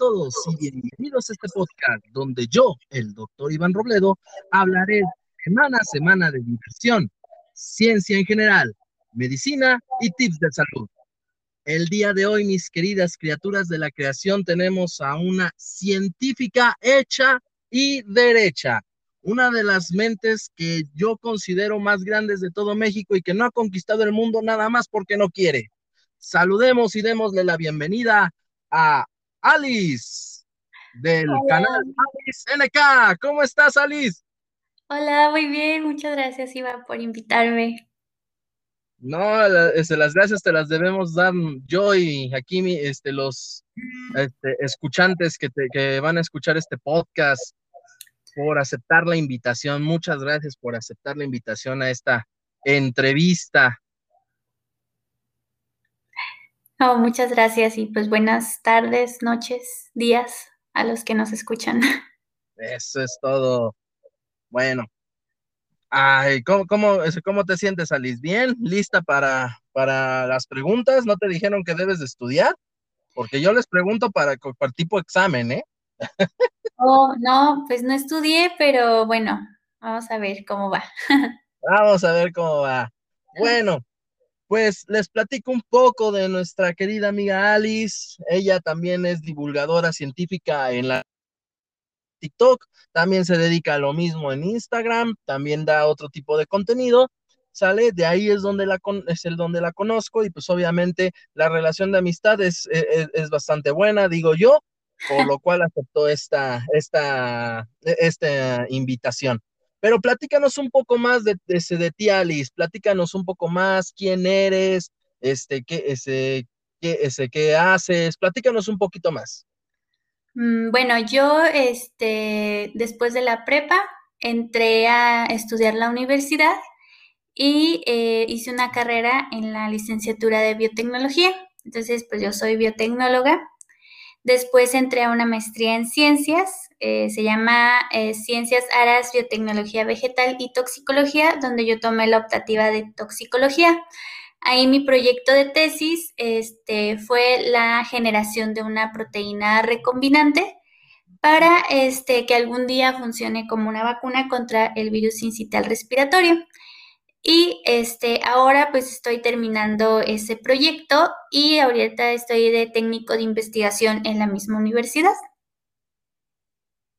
todos y bienvenidos a este podcast donde yo, el doctor Iván Robledo, hablaré semana a semana de diversión, ciencia en general, medicina y tips de salud. El día de hoy, mis queridas criaturas de la creación, tenemos a una científica hecha y derecha, una de las mentes que yo considero más grandes de todo México y que no ha conquistado el mundo nada más porque no quiere. Saludemos y démosle la bienvenida a Alice del canal Alice NK. ¿Cómo estás, Alice? Hola, muy bien, muchas gracias, Iván, por invitarme. No, este, las gracias te las debemos dar yo y aquí este, los este, escuchantes que, que van a escuchar este podcast por aceptar la invitación. Muchas gracias por aceptar la invitación a esta entrevista Oh, muchas gracias y pues buenas tardes, noches, días a los que nos escuchan. Eso es todo. Bueno. Ay, ¿cómo, cómo, te sientes, Alice? ¿Bien? ¿Lista para, para las preguntas? ¿No te dijeron que debes de estudiar? Porque yo les pregunto para, para tipo examen, ¿eh? Oh, no, pues no estudié, pero bueno, vamos a ver cómo va. Vamos a ver cómo va. Bueno, pues les platico un poco de nuestra querida amiga Alice. Ella también es divulgadora científica en la TikTok, también se dedica a lo mismo en Instagram, también da otro tipo de contenido. Sale, de ahí es donde la es el donde la conozco y pues obviamente la relación de amistad es, e, e, es, bastante buena, digo yo, por lo cual aceptó esta, esta, e, esta invitación. Pero platícanos un poco más de, de, de ti, Alice. Platícanos un poco más quién eres, este, qué, ese, qué, ese, qué haces. Platícanos un poquito más. Mm, bueno, yo, este, después de la prepa, entré a estudiar la universidad y eh, hice una carrera en la licenciatura de biotecnología. Entonces, pues yo soy biotecnóloga. Después entré a una maestría en ciencias eh, se llama eh, Ciencias Aras, Biotecnología Vegetal y Toxicología, donde yo tomé la optativa de toxicología. Ahí mi proyecto de tesis este, fue la generación de una proteína recombinante para este, que algún día funcione como una vacuna contra el virus incital respiratorio. Y este, ahora pues estoy terminando ese proyecto y ahorita estoy de técnico de investigación en la misma universidad.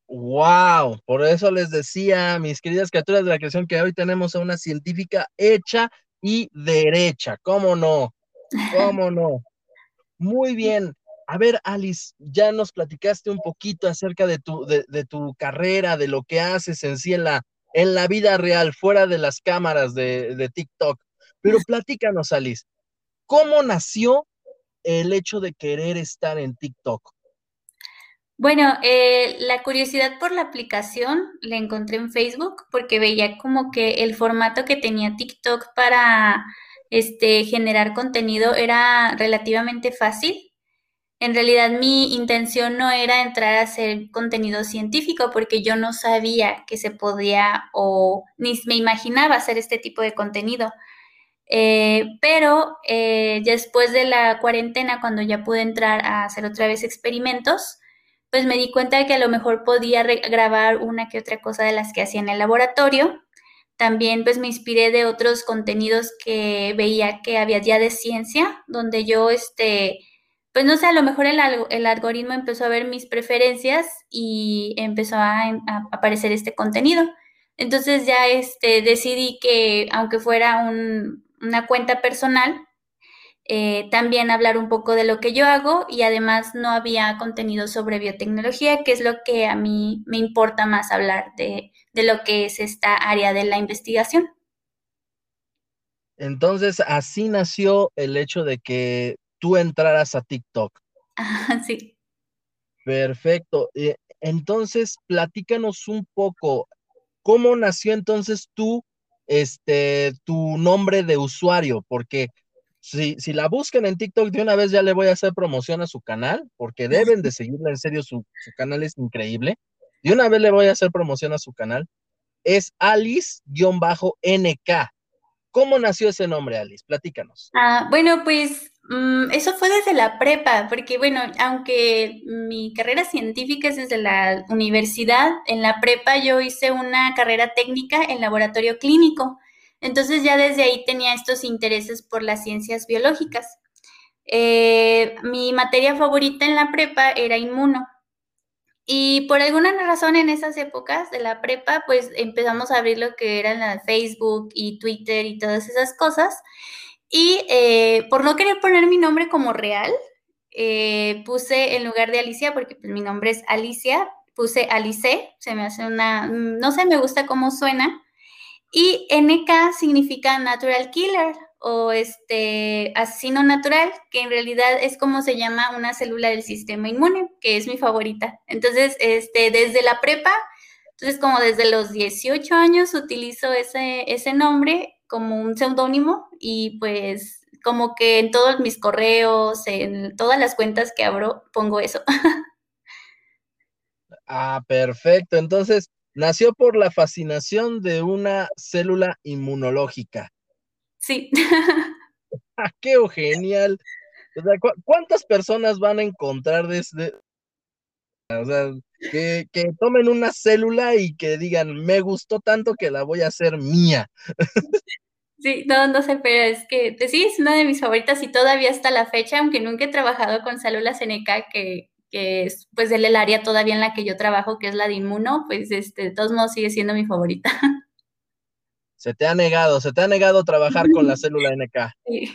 Wow, por eso les decía, mis queridas criaturas de la creación, que hoy tenemos a una científica hecha y derecha. ¿Cómo no? ¿Cómo no? Muy bien. A ver, Alice, ya nos platicaste un poquito acerca de tu, de, tu carrera, de lo que haces en sí en la, en la vida real, fuera de las cámaras de, de TikTok. Pero platícanos, Alice, ¿cómo nació el hecho de querer estar en TikTok? Bueno, eh, la curiosidad por la aplicación la encontré en Facebook porque veía como que el formato que tenía TikTok para este, generar contenido era relativamente fácil. En realidad mi intención no era entrar a hacer contenido científico porque yo no sabía que se podía o ni me imaginaba hacer este tipo de contenido. Eh, pero eh, después de la cuarentena, cuando ya pude entrar a hacer otra vez experimentos, pues me di cuenta de que a lo mejor podía grabar una que otra cosa de las que hacía en el laboratorio. También pues me inspiré de otros contenidos que veía que había ya de ciencia, donde yo, este, pues no sé, a lo mejor el, algoritmo empezó a ver mis preferencias y empezó a, a aparecer este contenido. Entonces ya este, decidí que aunque fuera un, una cuenta personal, eh, también hablar un poco de lo que yo hago y además no había contenido sobre biotecnología, que es lo que a mí me importa más hablar de, lo que es esta área de la investigación. Entonces, así nació el hecho de que tú entraras a TikTok. sí. Perfecto. Eh, entonces, platícanos un poco, ¿cómo nació entonces tú, este, tu nombre de usuario? Porque si, si la buscan en TikTok, de una vez ya le voy a hacer promoción a su canal, porque deben de seguirla, en serio, su, canal es increíble. De una vez le voy a hacer promoción a su canal. Es Alice-NK. ¿Cómo nació ese nombre, Alice? Platícanos. Ah, bueno, pues eso fue desde la prepa, porque bueno, aunque mi carrera científica es desde la universidad, en la prepa yo hice una carrera técnica en laboratorio clínico. Entonces ya desde ahí tenía estos intereses por las ciencias biológicas. Eh, mi materia favorita en la prepa era inmuno. Y por alguna razón en esas épocas de la prepa, pues empezamos a abrir lo que eran la Facebook y Twitter y todas esas cosas. Y eh, por no querer poner mi nombre como real, eh, puse en lugar de Alicia, porque pues, mi nombre es Alicia, puse Alice, se me hace una, no sé, me gusta cómo suena. Y NK significa Natural Killer o este asesino natural, que en realidad es como se llama una célula del sistema inmune, que es mi favorita. Entonces, este, desde la prepa, entonces como desde los 18 años utilizo ese, ese nombre como un seudónimo y pues como que en todos mis correos, en todas las cuentas que abro, pongo eso. ah, perfecto. Entonces, nació por la fascinación de una célula inmunológica. Sí. ah, qué genial. ¿cuántas personas van a encontrar desde... O sea, que, que, tomen una célula y que digan, me gustó tanto que la voy a hacer mía. Sí, no, no sé, pero es que pues sí, es una de mis favoritas y todavía hasta la fecha, aunque nunca he trabajado con células NK, que, que es pues del el área todavía en la que yo trabajo, que es la de inmuno, pues este, de todos modos sigue siendo mi favorita. Se te ha negado, se te ha negado trabajar con la célula NK. Sí.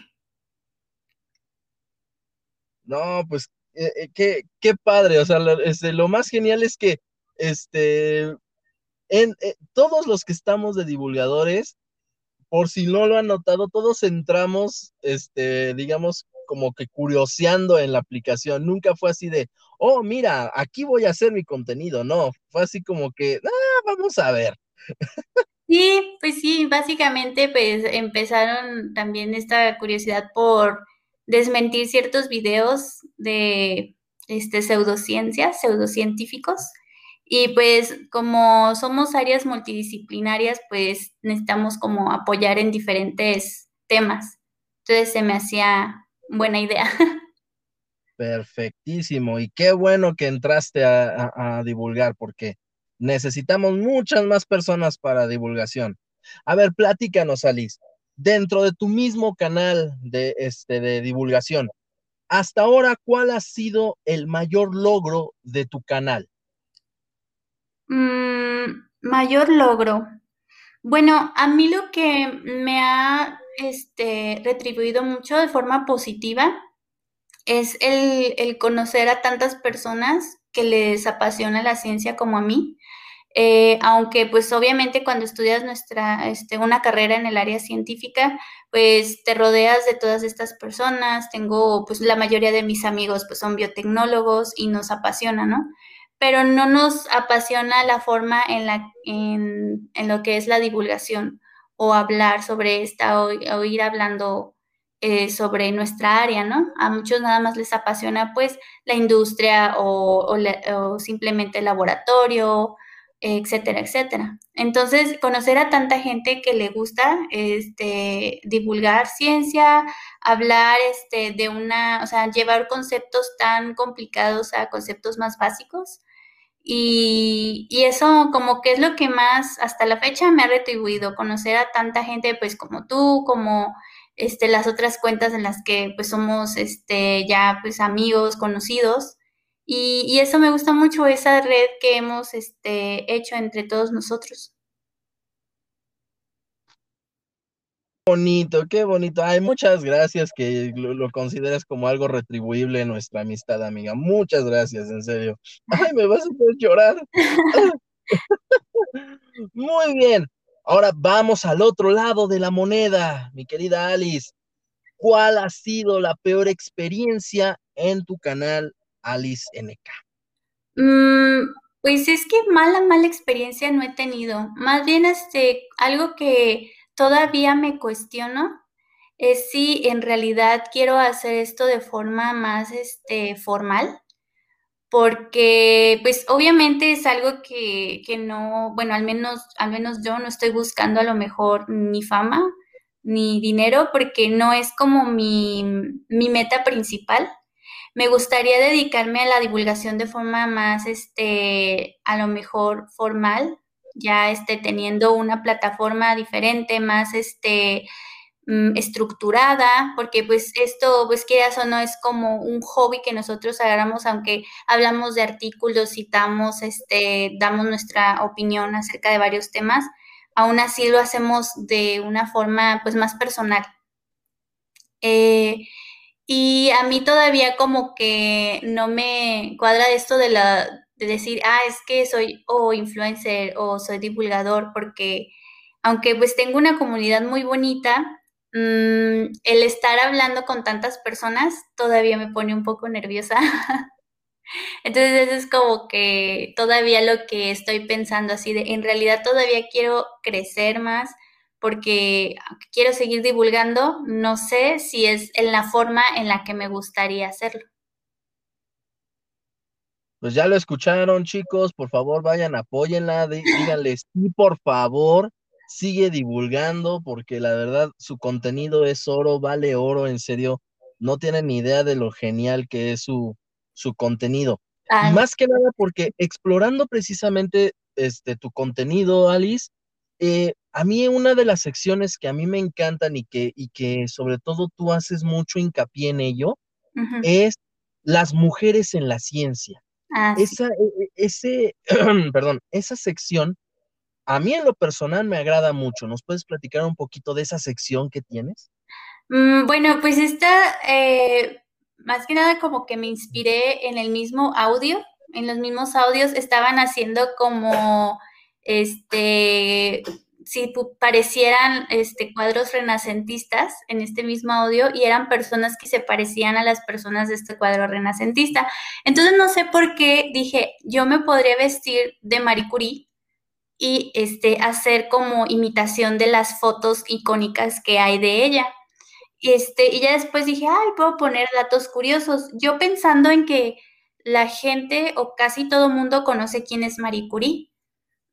No, pues eh, eh, qué, padre, o sea, lo, este, lo más genial es que este, en, eh, todos los que estamos de divulgadores, por si no lo han notado, todos entramos, este, digamos, como que curioseando en la aplicación. Nunca fue así de, oh, mira, aquí voy a hacer mi contenido. No, fue así como que, ah, vamos a ver. Sí, pues sí, básicamente pues empezaron también esta curiosidad por desmentir ciertos videos de este, pseudociencias, pseudocientíficos, y pues como somos áreas multidisciplinarias, pues necesitamos como apoyar en diferentes temas. Entonces se me hacía buena idea. Perfectísimo. Y qué bueno que entraste a, divulgar porque necesitamos muchas más personas para divulgación. A ver, platícanos, Alice. Dentro de tu mismo canal de, este, de divulgación, hasta ahora, ¿cuál ha sido el mayor logro de tu canal? Mm, mayor logro. Bueno, a mí lo que me ha este, retribuido mucho de forma positiva es el, conocer a tantas personas que les apasiona la ciencia como a mí. Eh, aunque pues obviamente cuando estudias nuestra, este, una carrera en el área científica, pues te rodeas de todas estas personas, tengo pues la mayoría de mis amigos pues son biotecnólogos y nos apasiona, ¿no? pero no nos apasiona la forma en, la, en, lo que es la divulgación o hablar sobre esta o, ir hablando eh, sobre nuestra área, ¿no? A muchos nada más les apasiona pues la industria o, o simplemente el laboratorio, etcétera, etcétera. Entonces, conocer a tanta gente que le gusta este, divulgar ciencia, hablar este, de una, o sea, llevar conceptos tan complicados a conceptos más básicos, y, eso como que es lo que más hasta la fecha me ha retribuido, conocer a tanta gente pues como tú, como este, las otras cuentas en las que pues somos este, ya pues amigos, conocidos. Y, eso me gusta mucho, esa red que hemos este, hecho entre todos nosotros. bonito, qué bonito. Ay, muchas gracias que lo, lo, consideras como algo retribuible en nuestra amistad, amiga. Muchas gracias, en serio. Ay, me vas a hacer llorar. Muy bien. Ahora vamos al otro lado de la moneda, mi querida Alice. ¿Cuál ha sido la peor experiencia en tu canal Alice NK? Mm, pues es que mala, mala experiencia no he tenido. Más bien, este, algo que todavía me cuestiono es si en realidad quiero hacer esto de forma más este, formal, porque pues obviamente es algo que, que, no, bueno, al menos, al menos yo no estoy buscando a lo mejor ni fama ni dinero porque no es como mi, mi meta principal. Me gustaría dedicarme a la divulgación de forma más, este, a lo mejor formal, ya este, teniendo una plataforma diferente, más, este, mm, estructurada, porque pues esto, pues quieras o no, es como un hobby que nosotros agarramos, aunque hablamos de artículos, citamos, este, damos nuestra opinión acerca de varios temas, aún así lo hacemos de una forma pues más personal. Eh, y a mí todavía como que no me cuadra esto de la de decir, ah, es que soy o influencer o soy divulgador, porque aunque pues tengo una comunidad muy bonita, mm, el estar hablando con tantas personas todavía me pone un poco nerviosa. Entonces eso es como que todavía lo que estoy pensando así de, en realidad todavía quiero crecer más porque quiero seguir divulgando, no sé si es en la forma en la que me gustaría hacerlo. Pues ya lo escucharon, chicos, por favor vayan, apóyenla, díganle sí, por favor, sigue divulgando, porque la verdad su contenido es oro, vale oro, en serio, no tienen ni idea de lo genial que es su, su contenido. Y más que nada porque explorando precisamente este, tu contenido, Alice, eh, a mí una de las secciones que a mí me encantan y que, y que sobre todo tú haces mucho hincapié en ello, es las mujeres en la ciencia. Ah, esa, e, e, ese, perdón, esa sección, a mí en lo personal me agrada mucho. ¿Nos puedes platicar un poquito de esa sección que tienes? Mm, bueno, pues esta, eh, más que nada como que me inspiré en el mismo audio, en los mismos audios estaban haciendo como, este, si parecieran este, cuadros renacentistas en este mismo audio y eran personas que se parecían a las personas de este cuadro renacentista. Entonces no sé por qué dije, yo me podría vestir de Marie Curie y este, hacer como imitación de las fotos icónicas que hay de ella. Este, y ya después dije, ay, puedo poner datos curiosos. Yo pensando en que la gente o casi todo mundo conoce quién es Marie Curie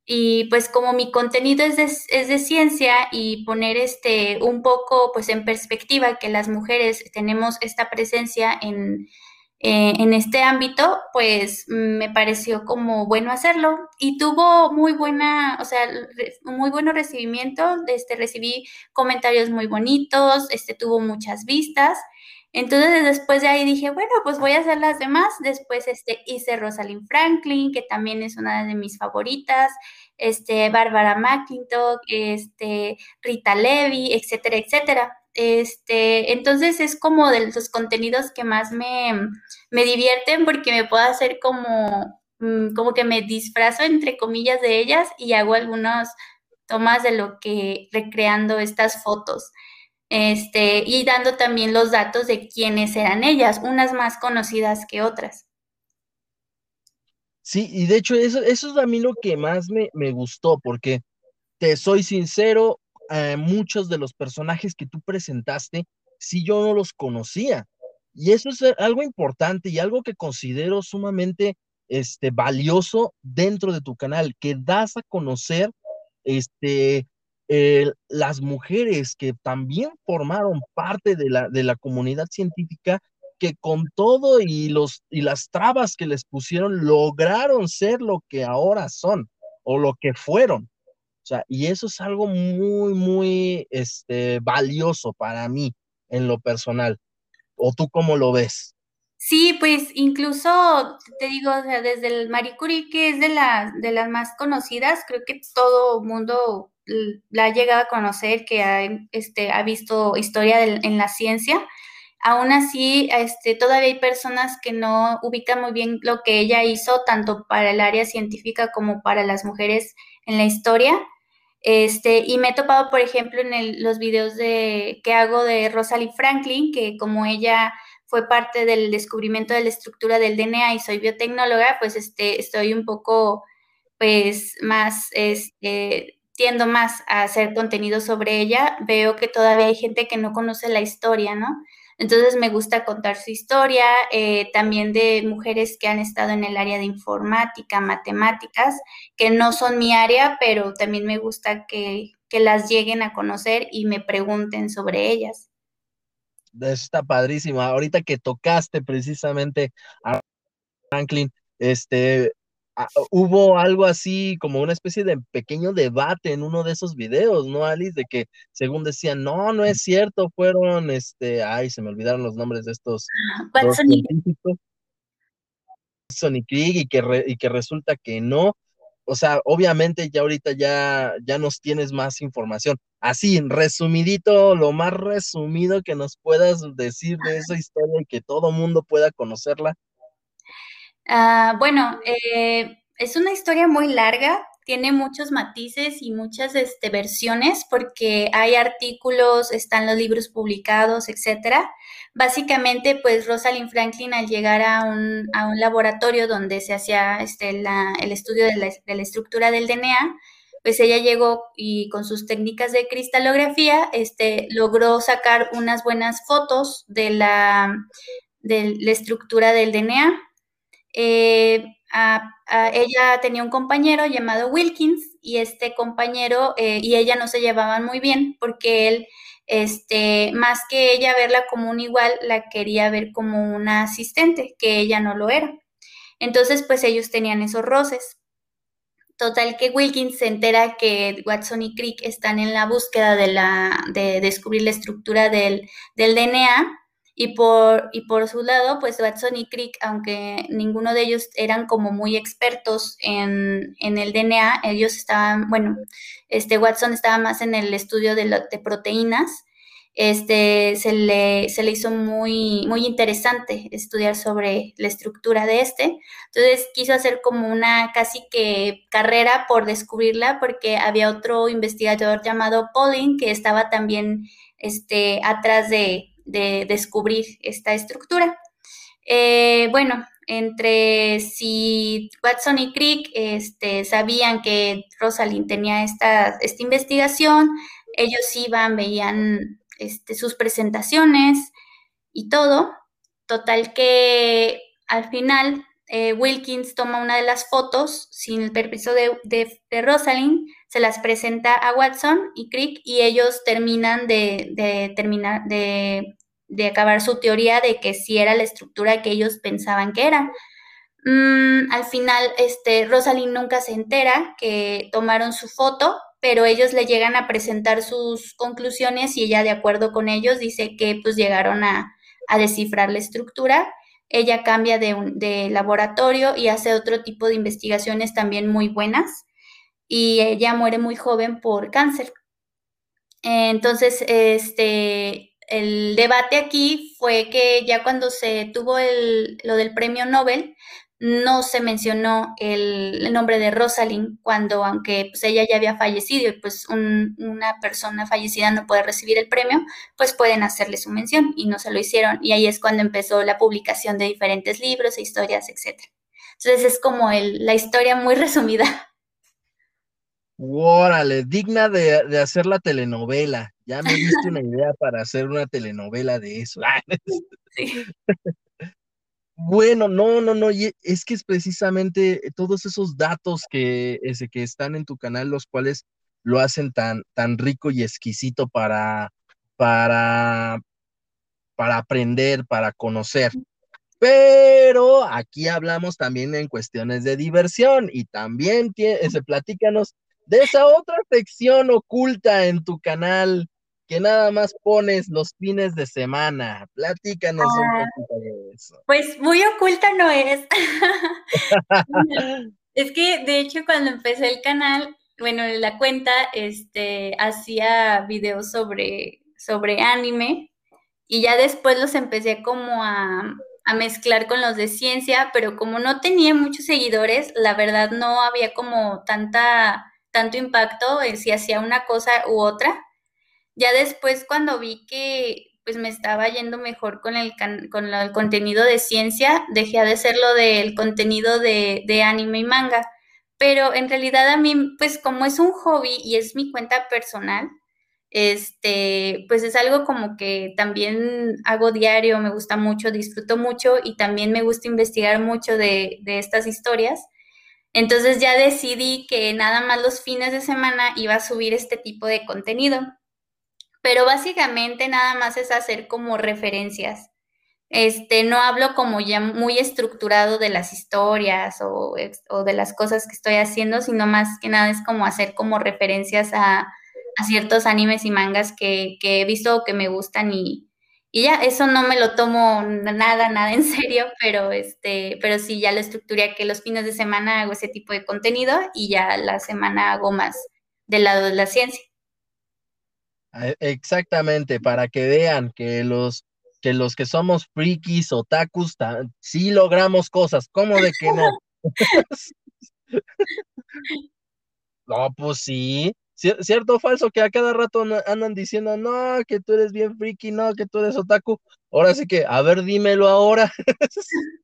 y pues como mi contenido es de, es de, ciencia y poner este un poco pues en perspectiva que las mujeres tenemos esta presencia en, eh, en este ámbito, pues me pareció como bueno hacerlo y tuvo muy buena, o sea, muy buen recibimiento, este, recibí comentarios muy bonitos, este, tuvo muchas vistas. Entonces después de ahí dije, bueno, pues voy a hacer las demás. Después este, hice Rosalind Franklin, que también es una de mis favoritas, este, Bárbara McClintock, este, Rita Levy, etcétera, etcétera. Este, entonces es como de los contenidos que más me, me divierten porque me puedo hacer como, mm, como que me disfrazo entre comillas de ellas y hago algunas tomas de lo que recreando estas fotos. Este, y dando también los datos de quiénes eran ellas, unas más conocidas que otras. Sí, y de hecho eso, eso es a mí lo que más me, me gustó, porque te soy sincero, muchos de los personajes que tú presentaste, si yo no los conocía. Y eso es algo importante y algo que considero sumamente este, valioso dentro de tu canal, que das a conocer este, las mujeres que también formaron parte de la, de la comunidad científica, que con todo y, los, y las trabas que les pusieron, lograron ser lo que ahora son o lo que fueron. O sea, y eso es algo muy, muy este, valioso para mí en lo personal. ¿O tú cómo lo ves? Sí, pues incluso te digo, o sea, desde el Marie Curie, que es de, la, de las más conocidas, creo que todo mundo la ha llegado a conocer, que ha, este, ha visto historia en la ciencia. Aún así, este, todavía hay personas que no ubican muy bien lo que ella hizo, tanto para el área científica como para las mujeres en la historia. Este, y me he topado, por ejemplo, en los videos de, que hago de Rosalie Franklin, que como ella fue parte del descubrimiento de la estructura del DNA y soy biotecnóloga, pues este, estoy un poco, pues, más, este, tiendo más a hacer contenido sobre ella. Veo que todavía hay gente que no conoce la historia, ¿no? Entonces me gusta contar su historia, eh, también de mujeres que han estado en el área de informática, matemáticas, que no son mi área, pero también me gusta que que las lleguen a conocer y me pregunten sobre ellas. Está padrísimo. Ahorita que tocaste precisamente a Franklin, este, hubo algo así como una especie de pequeño debate en uno de esos videos, ¿no, Alice? De que según decían, no, no es cierto, fueron, este, ay, se me olvidaron los nombres de estos Watson y Crick, y que, y que resulta que no. O sea, obviamente ya ahorita ya, ya nos tienes más información. Así, resumidito, lo más resumido que nos puedas decir de esa historia y que todo mundo pueda conocerla. Ah, bueno, eh, es una historia muy larga, tiene muchos matices y muchas este, versiones porque hay artículos, están los libros publicados, etcétera. Básicamente, pues Rosalind Franklin al llegar a un, a un laboratorio donde se hacía este, el estudio de la, de la, estructura del DNA, pues ella llegó y con sus técnicas de cristalografía este, logró sacar unas buenas fotos de la, de la estructura del DNA eh, ella tenía un compañero llamado Wilkins y este compañero eh, y ella no se llevaban muy bien porque él, este, más que ella verla como un igual, la quería ver como una asistente, que ella no lo era. Entonces, pues ellos tenían esos roces. Total que Wilkins se entera que Watson y Crick están en la búsqueda de, la, de descubrir la estructura del, del DNA y por, y por su lado, pues Watson y Crick, aunque ninguno de ellos eran como muy expertos en, el DNA, ellos estaban, bueno, este Watson estaba más en el estudio de, de proteínas, este, se le, se le hizo muy, muy interesante estudiar sobre la estructura de este. Entonces quiso hacer como una casi que carrera por descubrirla, porque había otro investigador llamado Pauling que estaba también este, atrás de, de descubrir esta estructura. Eh, bueno, entre si Watson y Crick este, sabían que Rosalind tenía esta, esta investigación, ellos iban, veían este, sus presentaciones y todo. Total que al final eh, Wilkins toma una de las fotos sin el permiso de, de, Rosalind, se las presenta a Watson y Crick y ellos terminan de, terminar de, acabar su teoría de que sí era la estructura que ellos pensaban que era. Mm, al final, este, Rosalind nunca se entera que tomaron su foto, pero ellos le llegan a presentar sus conclusiones y ella, de acuerdo con ellos, dice que pues llegaron a, a descifrar la estructura ella cambia de, laboratorio y hace otro tipo de investigaciones también muy buenas y ella muere muy joven por cáncer. Entonces, este, el debate aquí fue que ya cuando se tuvo el, lo del premio Nobel, no se mencionó el, nombre de Rosalind cuando, aunque pues, ella ya había fallecido y pues una persona fallecida no puede recibir el premio, pues pueden hacerle su mención y no se lo hicieron. Y ahí es cuando empezó la publicación de diferentes libros e historias, etc. Entonces es como el, la historia muy resumida. Órale, digna de, de, hacer la telenovela. Ya me diste una idea para hacer una telenovela de eso. sí. Bueno, no, no, no, es que es precisamente todos esos datos que, ese, que están en tu canal, los cuales lo hacen tan, tan rico y exquisito para, para, para aprender, para conocer. Pero aquí hablamos también en cuestiones de diversión y también se platícanos de esa otra sección oculta en tu canal que nada más pones los fines de semana. Platícanos un ah, poquito de eso. Pues muy oculta no es. es que de hecho cuando empecé el canal, bueno, la cuenta, este, hacía videos sobre, sobre anime y ya después los empecé como a, a mezclar con los de ciencia, pero como no tenía muchos seguidores, la verdad no había como tanta, tanto impacto en si hacía una cosa u otra. Ya después cuando vi que pues me estaba yendo mejor con el, con el contenido de ciencia, dejé de hacerlo del contenido de, de anime y manga. Pero en realidad a mí, pues como es un hobby y es mi cuenta personal, este, pues es algo como que también hago diario, me gusta mucho, disfruto mucho y también me gusta investigar mucho de, de estas historias. Entonces ya decidí que nada más los fines de semana iba a subir este tipo de contenido. Pero básicamente nada más es hacer como referencias. Este, no hablo como ya muy estructurado de las historias o, de las cosas que estoy haciendo, sino más que nada es como hacer como referencias a, ciertos animes y mangas que, que he visto o que me gustan y, y ya, eso no me lo tomo nada, nada en serio, pero este, pero sí ya lo estructuré que los fines de semana hago ese tipo de contenido y ya la semana hago más del lado de la ciencia. Ah, exactamente, para que vean que los que los que somos frikis, otakus, sí logramos cosas, ¿cómo de que no? no, pues sí, ¿Cierto o falso que a cada rato andan diciendo, no, que tú eres bien friki, no, que tú eres otaku? Ahora sí que, a ver, dímelo ahora.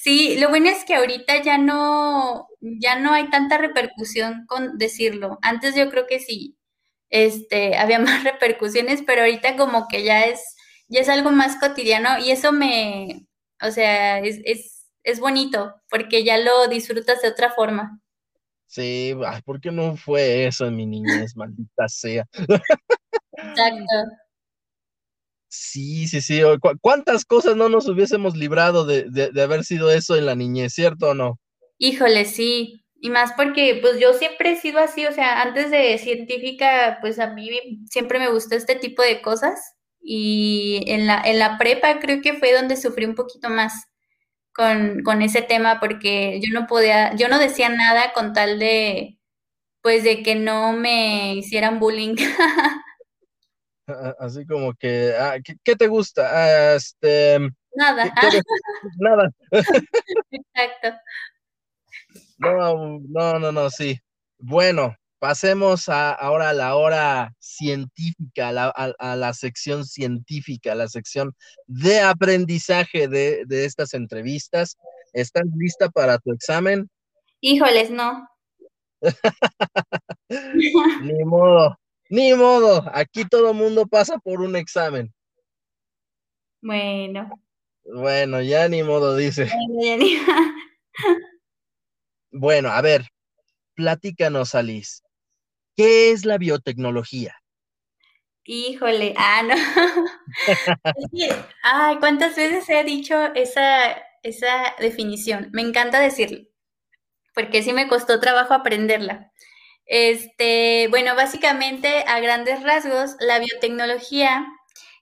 Sí, lo bueno es que ahorita ya no, ya no hay tanta repercusión con decirlo. Antes yo creo que sí, este, había más repercusiones, pero ahorita como que ya es, ya es algo más cotidiano y eso me, o sea, es, es, es bonito porque ya lo disfrutas de otra forma. Sí, ay, ¿por qué no fue eso en mi niñez, maldita sea? Exacto. Sí, sí, sí. ¿Cuántas cosas no nos hubiésemos librado de, de, haber sido eso en la niñez, cierto o no? Híjole, sí. Y más porque, pues yo siempre he sido así, o sea, antes de científica, pues a mí siempre me gustó este tipo de cosas. Y en la, en la prepa creo que fue donde sufrí un poquito más con, con ese tema porque yo no podía, yo no decía nada con tal de, pues de que no me hicieran bullying. Así como que, ah, ¿qué, te gusta? Ah, este, nada. nada. Exacto. No, no, no, no, sí. Bueno, pasemos a, ahora a la hora científica, a la, sección científica, a la sección de aprendizaje de, estas entrevistas. ¿Estás lista para tu examen? Híjoles, no. ni modo, ni modo. Aquí todo mundo pasa por un examen. Bueno. Bueno, ya ni modo, dice. Bueno, a ver, platícanos, Alice. ¿Qué es la biotecnología? Híjole, ah, no. ay, ¿cuántas veces he dicho esa, esa definición? Me encanta decirlo, porque sí me costó trabajo aprenderla. Este, bueno, básicamente, a grandes rasgos, la biotecnología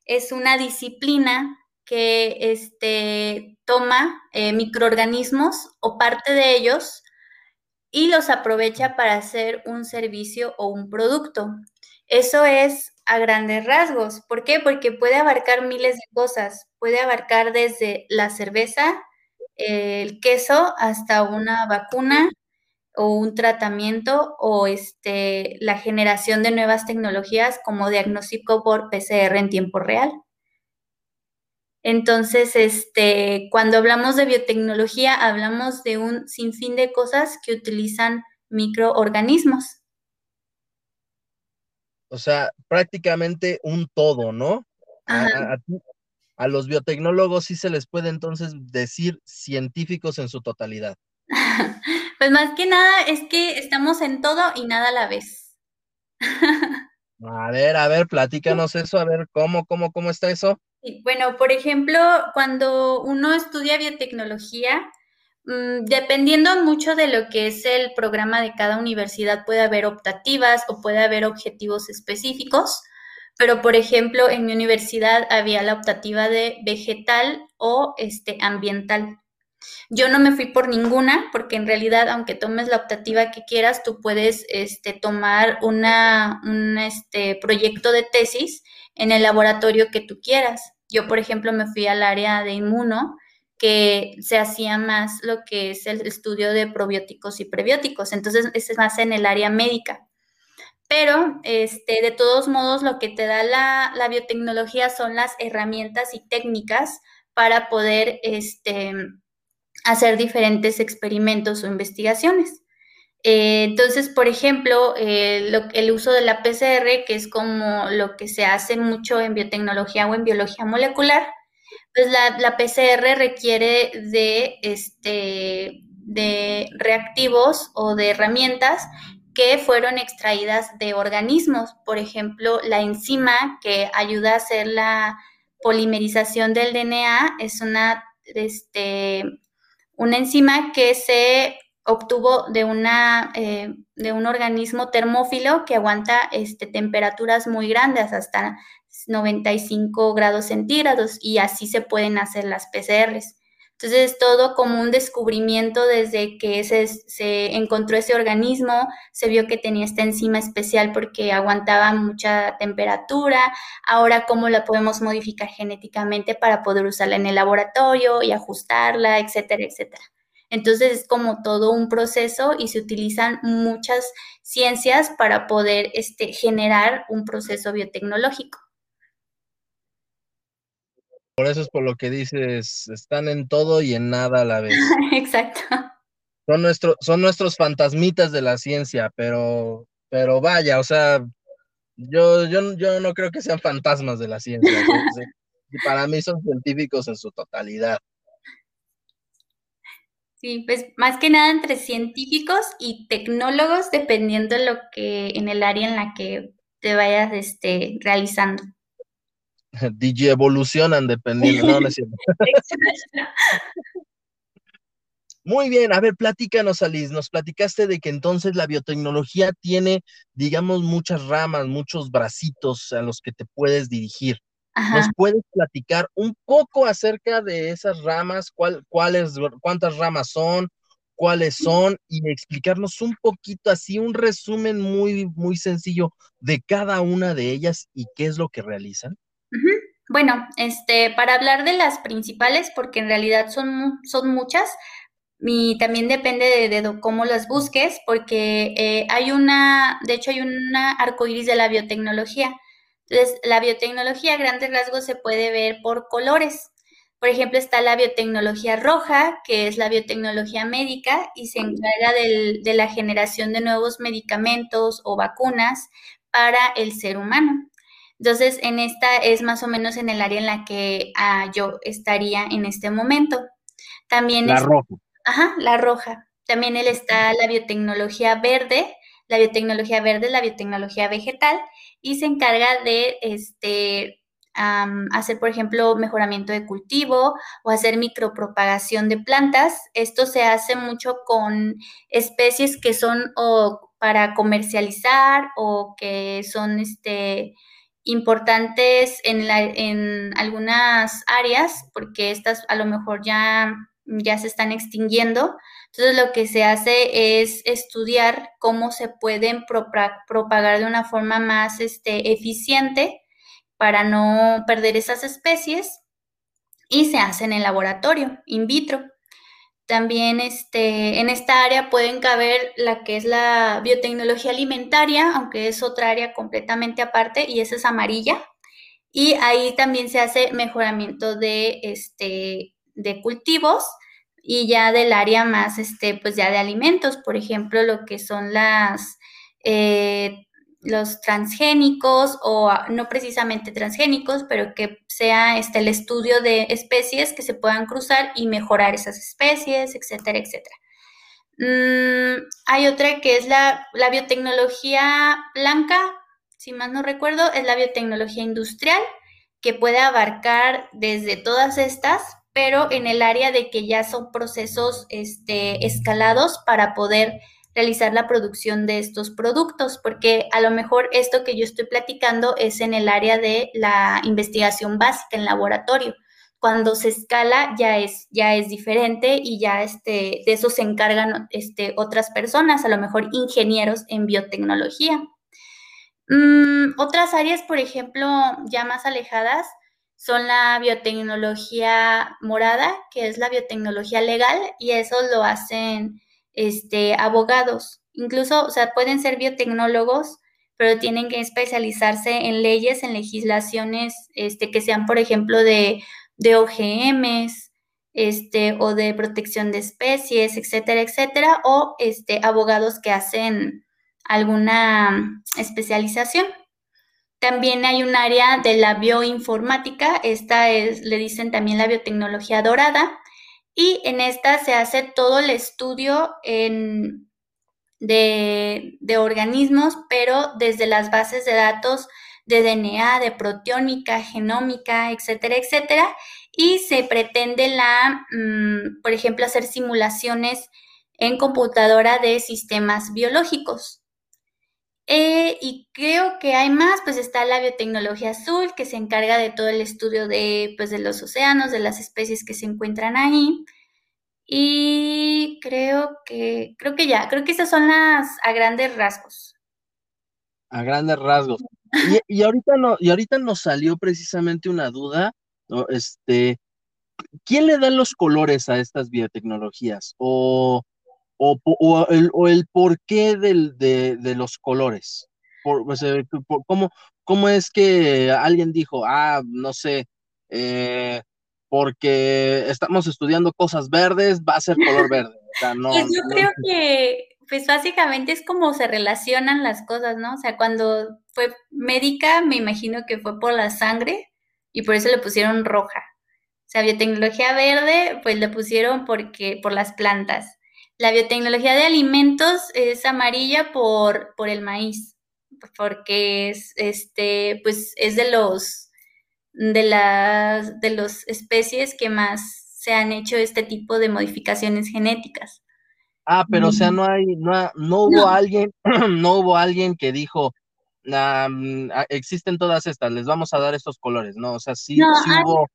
es una disciplina que este, toma eh, microorganismos o parte de ellos y los aprovecha para hacer un servicio o un producto. Eso es a grandes rasgos. ¿Por qué? Porque puede abarcar miles de cosas. Puede abarcar desde la cerveza, el queso, hasta una vacuna o un tratamiento o este, la generación de nuevas tecnologías como diagnóstico por PCR en tiempo real. Entonces, este, cuando hablamos de biotecnología, hablamos de un sinfín de cosas que utilizan microorganismos. O sea, prácticamente un todo, ¿no? A, a, los biotecnólogos sí se les puede entonces decir científicos en su totalidad. pues más que nada es que estamos en todo y nada a la vez. a ver, a ver, platícanos eso, a ver cómo, cómo, cómo está eso. Bueno, por ejemplo, cuando uno estudia biotecnología, mm, dependiendo mucho de lo que es el programa de cada universidad, puede haber optativas o puede haber objetivos específicos, pero por ejemplo, en mi universidad había la optativa de vegetal o este, ambiental. Yo no me fui por ninguna, porque en realidad, aunque tomes la optativa que quieras, tú puedes este, tomar una, un este, proyecto de tesis en el laboratorio que tú quieras. Yo, por ejemplo, me fui al área de inmuno, que se hacía más lo que es el estudio de probióticos y prebióticos. Entonces, es más en el área médica. Pero, este, de todos modos, lo que te da la, la biotecnología son las herramientas y técnicas para poder este, hacer diferentes experimentos o investigaciones. Eh, entonces, por ejemplo, eh, el uso de la PCR, que es como lo que se hace mucho en biotecnología o en biología molecular, pues la, PCR requiere de, este, de reactivos o de herramientas que fueron extraídas de organismos. Por ejemplo, la enzima que ayuda a hacer la polimerización del DNA es una, este, una enzima que se obtuvo eh, de un organismo termófilo que aguanta este, temperaturas muy grandes, hasta 95 grados centígrados, y así se pueden hacer las PCRs. Entonces, es todo como un descubrimiento desde que se, se, encontró ese organismo, se vio que tenía esta enzima especial porque aguantaba mucha temperatura, ahora cómo la podemos modificar genéticamente para poder usarla en el laboratorio y ajustarla, etcétera, etcétera. Entonces es como todo un proceso y se utilizan muchas ciencias para poder este, generar un proceso biotecnológico. Por eso es por lo que dices, están en todo y en nada a la vez. Exacto. Son, nuestro, son nuestros fantasmitas de la ciencia, pero, pero vaya, o sea, yo, yo, yo no creo que sean fantasmas de la ciencia. para mí son científicos en su totalidad. Sí, pues más que nada entre científicos y tecnólogos, dependiendo de lo que, en el área en la que te vayas este, realizando. DJ evolucionan dependiendo, no, no es. Muy bien, a ver, platícanos, Alice. Nos platicaste de que entonces la biotecnología tiene, digamos, muchas ramas, muchos bracitos a los que te puedes dirigir. ¿Nos puedes platicar un poco acerca de esas ramas? ¿Cuál, cuáles, ¿Cuántas ramas son? ¿Cuáles son? Y explicarnos un poquito así, un resumen muy, muy sencillo de cada una de ellas y qué es lo que realizan. Bueno, este, para hablar de las principales, porque en realidad son, son muchas, y también depende de, cómo las busques, porque eh, hay una, de hecho hay una arcoíris de la biotecnología. Entonces, la biotecnología a grandes rasgos se puede ver por colores. Por ejemplo, está la biotecnología roja, que es la biotecnología médica y se encarga de la generación de nuevos medicamentos o vacunas para el ser humano. Entonces, en esta es más o menos en el área en la que ah, yo estaría en este momento. También la roja. Ajá, la roja. También él está la biotecnología verde, la biotecnología verde, la biotecnología vegetal, y se encarga de este, hacer, por ejemplo, mejoramiento de cultivo o hacer micropropagación de plantas. Esto se hace mucho con especies que son para comercializar o que son este, importantes en, la, en algunas áreas, porque estas a lo mejor ya, ya se están extinguiendo. Entonces lo que se hace es estudiar cómo se pueden propagar de una forma más este, eficiente para no perder esas especies y se hace en el laboratorio, in vitro. También este, en esta área pueden caber la que es la biotecnología alimentaria, aunque es otra área completamente aparte y esa es amarilla. Y ahí también se hace mejoramiento de, este, de cultivos y ya del área más, este, pues ya de alimentos, por ejemplo, lo que son las, eh, los transgénicos o ah, no precisamente transgénicos, pero que sea este, el estudio de especies que se puedan cruzar y mejorar esas especies, etcétera, etcétera. Mm, hay otra que es la, la biotecnología blanca, si más no recuerdo, es la biotecnología industrial, que puede abarcar desde todas estas, pero en el área de que ya son procesos este, escalados para poder realizar la producción de estos productos, porque a lo mejor esto que yo estoy platicando es en el área de la investigación básica en laboratorio. Cuando se escala ya es, ya es diferente y ya este, de eso se encargan este, otras personas, a lo mejor ingenieros en biotecnología. Mm, otras áreas, por ejemplo, ya más alejadas, son la biotecnología morada, que es la biotecnología legal, y eso lo hacen este, abogados, incluso, o sea, pueden ser biotecnólogos, pero tienen que especializarse en leyes, en legislaciones este, que sean, por ejemplo, de, de OGMs, este, o de protección de especies, etcétera, etcétera, o este, abogados que hacen alguna especialización. También hay un área de la bioinformática, esta es, le dicen también la biotecnología dorada, y en esta se hace todo el estudio de, organismos, pero desde las bases de datos de DNA, de proteómica, genómica, etcétera, etcétera, y se pretende la, mm, por ejemplo, hacer simulaciones en computadora de sistemas biológicos. Eh, y creo que hay más, pues está la biotecnología azul, que se encarga de todo el estudio de, pues, de los océanos, de las especies que se encuentran ahí. Y creo que, creo que ya, creo que esas son las a grandes rasgos. A grandes rasgos. Y, ahorita no, y ahorita nos salió precisamente una duda, ¿no? Este, ¿quién le da los colores a estas biotecnologías? O, o, o, el, o el porqué del, de, de los colores. Por, ¿cómo, ¿Cómo es que alguien dijo, ah, no sé, eh, porque estamos estudiando cosas verdes, va a ser color verde? O sea, no, pues yo creo que, pues básicamente es como se relacionan las cosas, ¿no? O sea, cuando fue médica, me imagino que fue por la sangre y por eso le pusieron roja. O sea, biotecnología verde, pues le pusieron porque, por las plantas. La biotecnología de alimentos es amarilla por, por el maíz, porque es, este, pues es de los, de las, de los especies que más se han hecho este tipo de modificaciones genéticas. Ah, pero o sea, no hay, no, no hubo alguien, no hubo alguien que dijo, mm, existen todas estas, les vamos a dar estos colores, ¿no? O sea, sí, sí hubo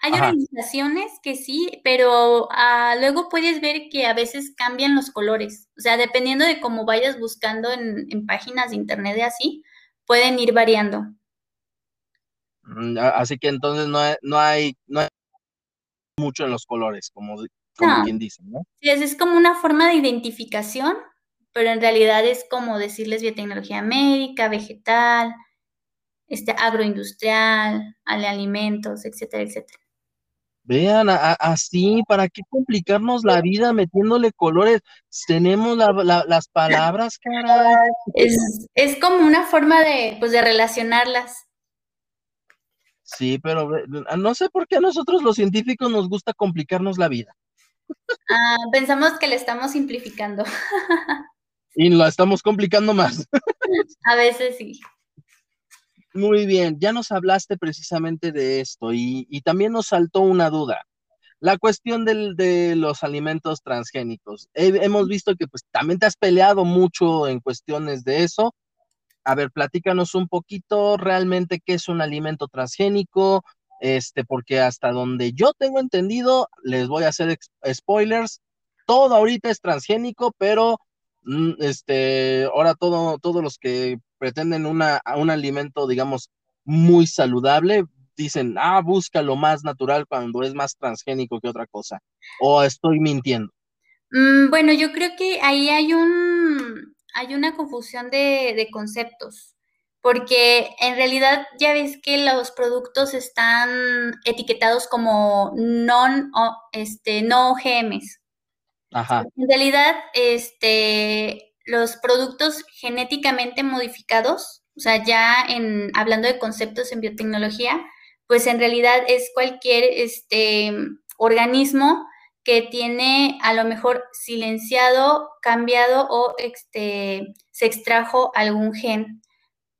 hay organizaciones que sí, pero ah, luego puedes ver que a veces cambian los colores. O sea, dependiendo de cómo vayas buscando en, páginas de internet y así, pueden ir variando. Mm, así que entonces no hay, no hay, no hay mucho en los colores, como, como quien dice, ¿no? Sí, es, es como una forma de identificación, pero en realidad es como decirles biotecnología médica, vegetal, este agroindustrial, alimentos, etcétera, etcétera. Vean, así, ¿para qué complicarnos la vida metiéndole colores? Tenemos las palabras, caray. Es, como una forma de, pues, de relacionarlas. Sí, pero no sé por qué a nosotros los científicos nos gusta complicarnos la vida. Ah, pensamos que le estamos simplificando. y la estamos complicando más. a veces sí. Muy bien, ya nos hablaste precisamente de esto y, también nos saltó una duda. La cuestión de los alimentos transgénicos. hemos visto que pues también te has peleado mucho en cuestiones de eso. A ver, platícanos un poquito realmente qué es un alimento transgénico, este, porque hasta donde yo tengo entendido, les voy a hacer spoilers, todo ahorita es transgénico, pero mm, este, ahora todo, todos los que pretenden una, un alimento, digamos, muy saludable, dicen, ah, busca lo más natural cuando es más transgénico que otra cosa. ¿O estoy mintiendo? Mm, bueno, yo creo que ahí hay un hay una confusión de, de, conceptos, porque en realidad ya ves que los productos están etiquetados como non, este, no OGMs. Ajá. En realidad, este, los productos genéticamente modificados, o sea, ya en hablando de conceptos en biotecnología, pues en realidad es cualquier este organismo que tiene a lo mejor silenciado, cambiado o este, se extrajo algún gen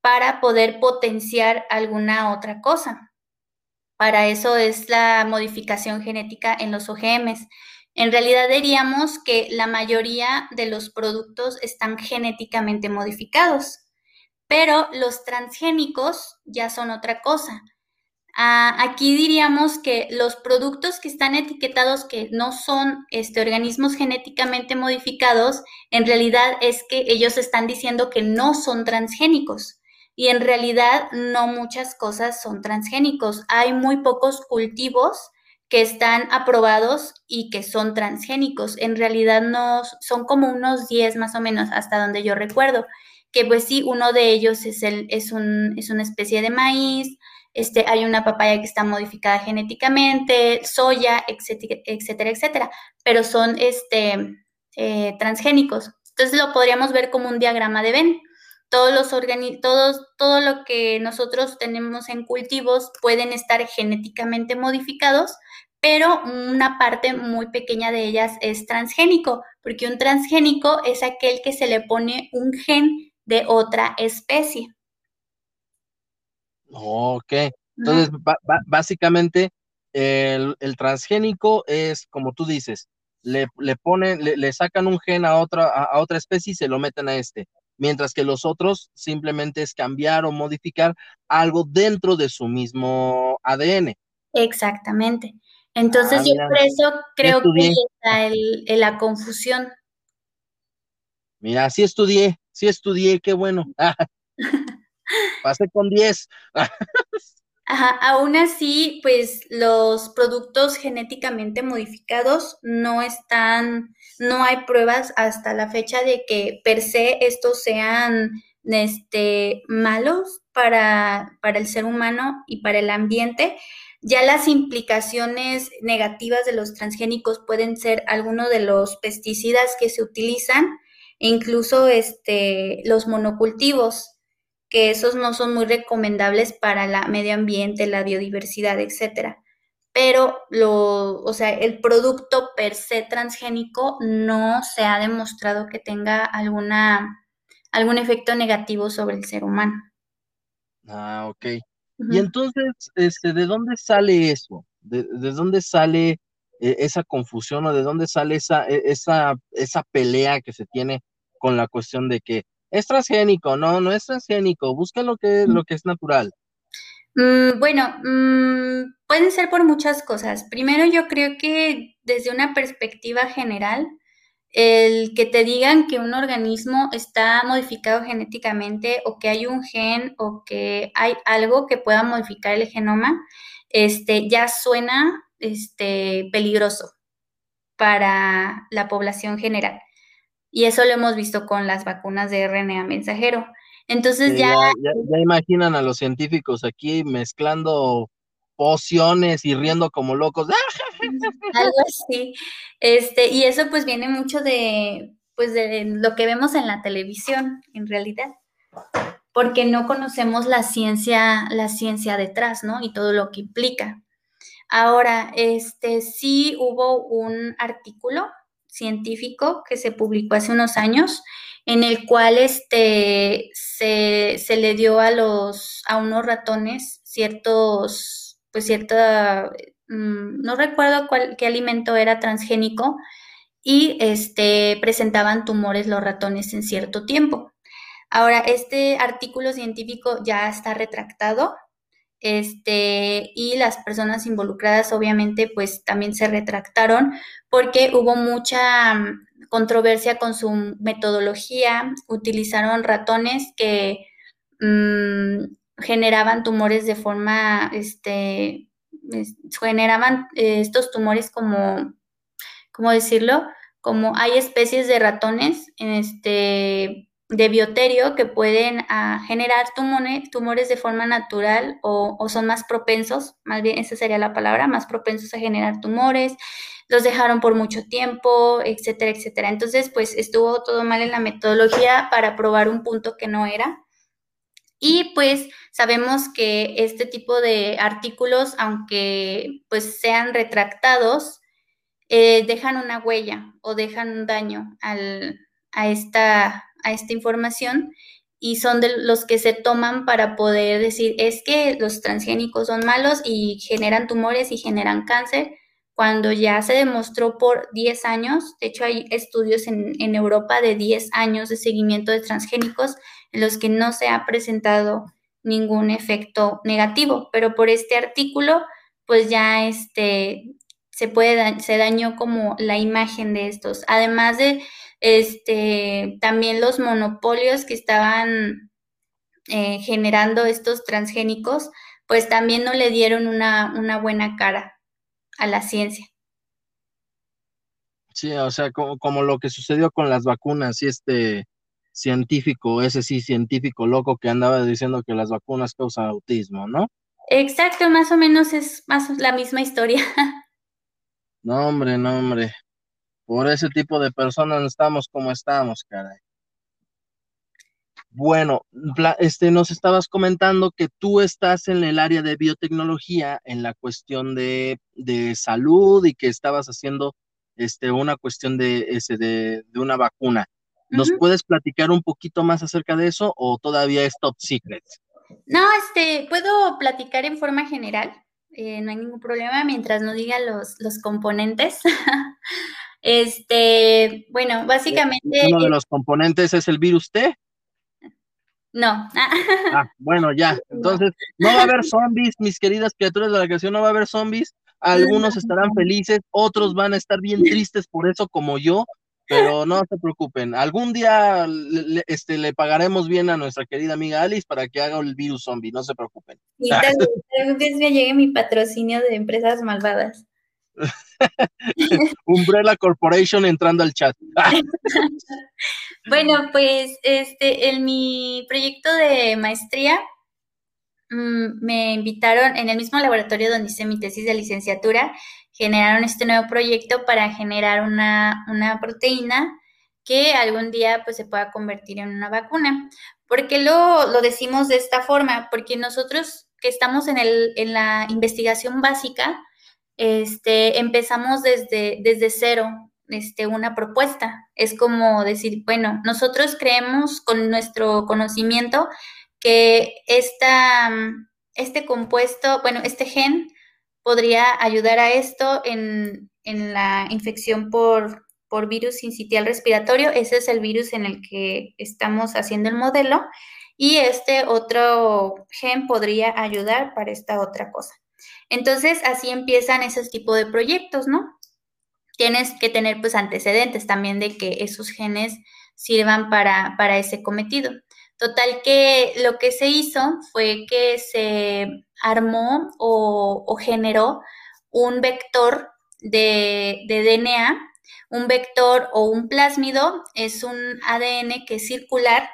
para poder potenciar alguna otra cosa. Para eso es la modificación genética en los OGMs. En realidad diríamos que la mayoría de los productos están genéticamente modificados, pero los transgénicos ya son otra cosa. Ah, aquí diríamos que los productos que están etiquetados que no son este, organismos genéticamente modificados, en realidad es que ellos están diciendo que no son transgénicos. Y en realidad no muchas cosas son transgénicos. Hay muy pocos cultivos que están aprobados y que son transgénicos. En realidad no son como unos 10 más o menos hasta donde yo recuerdo, que pues sí, uno de ellos es, el, es, un, es una especie de maíz, este, hay una papaya que está modificada genéticamente, soya, etcétera, etcétera, etcétera pero son este, eh, transgénicos. Entonces lo podríamos ver como un diagrama de Venn. Todos los todos, todo lo que nosotros tenemos en cultivos pueden estar genéticamente modificados, pero una parte muy pequeña de ellas es transgénico, porque un transgénico es aquel que se le pone un gen de otra especie. Ok, entonces básicamente el, transgénico es, como tú dices, le, ponen, le, sacan un gen a otra, a, otra especie y se lo meten a este, mientras que los otros simplemente es cambiar o modificar algo dentro de su mismo ADN. Exactamente. Entonces, ah, yo por eso creo que está la confusión. Mira, sí estudié, sí estudié, qué bueno. Pasé con 10. Ajá, aún así, pues los productos genéticamente modificados no están, no hay pruebas hasta la fecha de que per se estos sean este, malos para, para el ser humano y para el ambiente. Ya las implicaciones negativas de los transgénicos pueden ser algunos de los pesticidas que se utilizan e incluso este, los monocultivos que esos no son muy recomendables para el medio ambiente, la biodiversidad, etcétera. Pero lo, o sea, el producto per se transgénico no se ha demostrado que tenga alguna, algún efecto negativo sobre el ser humano. Ah, ok. Y entonces, este, ¿de dónde sale eso? ¿De, dónde sale eh, esa confusión o de dónde sale esa, e, esa, esa pelea que se tiene con la cuestión de que es transgénico, no, no es transgénico, busca lo que, lo que es natural. Mm, bueno, mm, pueden ser por muchas cosas. Primero, yo creo que desde una perspectiva general, el que te digan que un organismo está modificado genéticamente o que hay un gen o que hay algo que pueda modificar el genoma, este, ya suena este, peligroso para la población general. Y eso lo hemos visto con las vacunas de RNA mensajero. Entonces ya... Ya, imaginan a los científicos aquí mezclando pociones y riendo como locos. Algo así. Este, y eso pues viene mucho de, pues de lo que vemos en la televisión, en realidad. Porque no conocemos la ciencia, la ciencia detrás, ¿no? Y todo lo que implica. Ahora, este, sí hubo un artículo científico que se publicó hace unos años, en el cual este, se, le dio a, los, a unos ratones ciertos, pues cierta, mm, no recuerdo cuál, qué alimento era transgénico, y este, presentaban tumores los ratones en cierto tiempo. Ahora, este artículo científico ya está retractado, este, y las personas involucradas obviamente pues también se retractaron porque hubo mucha mm, controversia con su metodología, utilizaron ratones que mm, generaban tumores de forma, este, generaban eh, estos tumores como, ¿cómo decirlo? Como hay especies de ratones en este de bioterio que pueden ah, generar tumores, tumores de forma natural o, son más propensos, más bien esa sería la palabra, más propensos a generar tumores, los dejaron por mucho tiempo, etcétera, etcétera. Entonces, pues estuvo todo mal en la metodología para probar un punto que no era. Y pues sabemos que este tipo de artículos, aunque pues sean retractados, eh, dejan una huella o dejan un daño al, a esta a esta información y son de los que se toman para poder decir, es que los transgénicos son malos y generan tumores y generan cáncer, cuando ya se demostró por 10 años, de hecho hay estudios en, en Europa de 10 años de seguimiento de transgénicos en los que no se ha presentado ningún efecto negativo, pero por este artículo, pues ya este, se puede, se dañó como la imagen de estos, además de este, también los monopolios que estaban eh, generando estos transgénicos, pues también no le dieron una, una buena cara a la ciencia. Sí, o sea, como, lo que sucedió con las vacunas y este científico, ese sí científico loco que andaba diciendo que las vacunas causan autismo, ¿no? Exacto, más o menos es más la misma historia. No, hombre, no, hombre. Por ese tipo de personas estamos como estamos, caray. Bueno, este, nos estabas comentando que tú estás en el área de biotecnología, en la cuestión de, salud y que estabas haciendo este, una cuestión de, ese, de, una vacuna. ¿Nos puedes platicar un poquito más acerca de eso o todavía es top secret? No, este, puedo platicar en forma general, eh, no hay ningún problema mientras no diga los, los componentes. este, bueno, básicamente. Uno de los componentes es el virus T. No. ah, bueno, ya. Entonces, no va a haber zombies, mis queridas criaturas de la creación, no va a haber zombies. Algunos estarán felices, otros van a estar bien tristes por eso, como yo, pero no se preocupen. Algún día le, este, le pagaremos bien a nuestra querida amiga Alice para que haga el virus zombie, no se preocupen. Y tal vez me llegue mi patrocinio de empresas malvadas. Umbrella Corporation entrando al chat. bueno, pues este, en mi proyecto de maestría mm, me invitaron en el mismo laboratorio donde hice mi tesis de licenciatura, generaron este nuevo proyecto para generar una, proteína que algún día pues se pueda convertir en una vacuna. ¿Por qué lo, lo decimos de esta forma? Porque nosotros que estamos en, el, en la investigación básica, este, empezamos desde, desde cero este, una propuesta. Es como decir, bueno, nosotros creemos con nuestro conocimiento que esta, este compuesto, bueno, este gen podría ayudar a esto en, en la infección por, por virus sincitial respiratorio. Ese es el virus en el que estamos haciendo el modelo. Y este otro gen podría ayudar para esta otra cosa. Entonces, así empiezan esos tipos de proyectos, ¿no? Tienes que tener pues antecedentes también de que esos genes sirvan para, para ese cometido. Total que lo que se hizo fue que se armó o, generó un vector de, de, DNA. Un vector o un plásmido es un ADN que es circular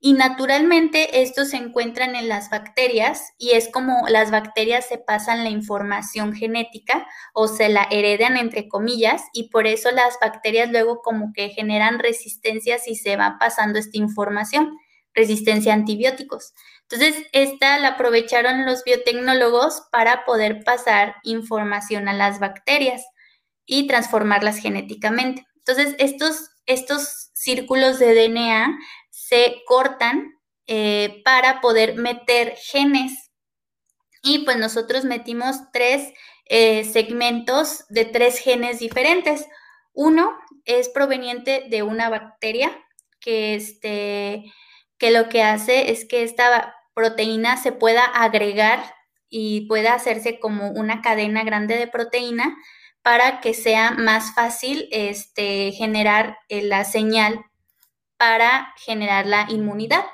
y naturalmente estos se encuentran en las bacterias y es como las bacterias se pasan la información genética o se la heredan entre comillas y por eso las bacterias luego como que generan resistencias y se va pasando esta información, resistencia a antibióticos. Entonces, esta la aprovecharon los biotecnólogos para poder pasar información a las bacterias y transformarlas genéticamente. Entonces, estos, estos círculos de DNA se cortan eh, para poder meter genes. Y pues nosotros metimos tres eh, segmentos de tres genes diferentes. Uno es proveniente de una bacteria que, este, que lo que hace es que esta proteína se pueda agregar y pueda hacerse como una cadena grande de proteína para que sea más fácil este, generar eh, la señal para generar la inmunidad.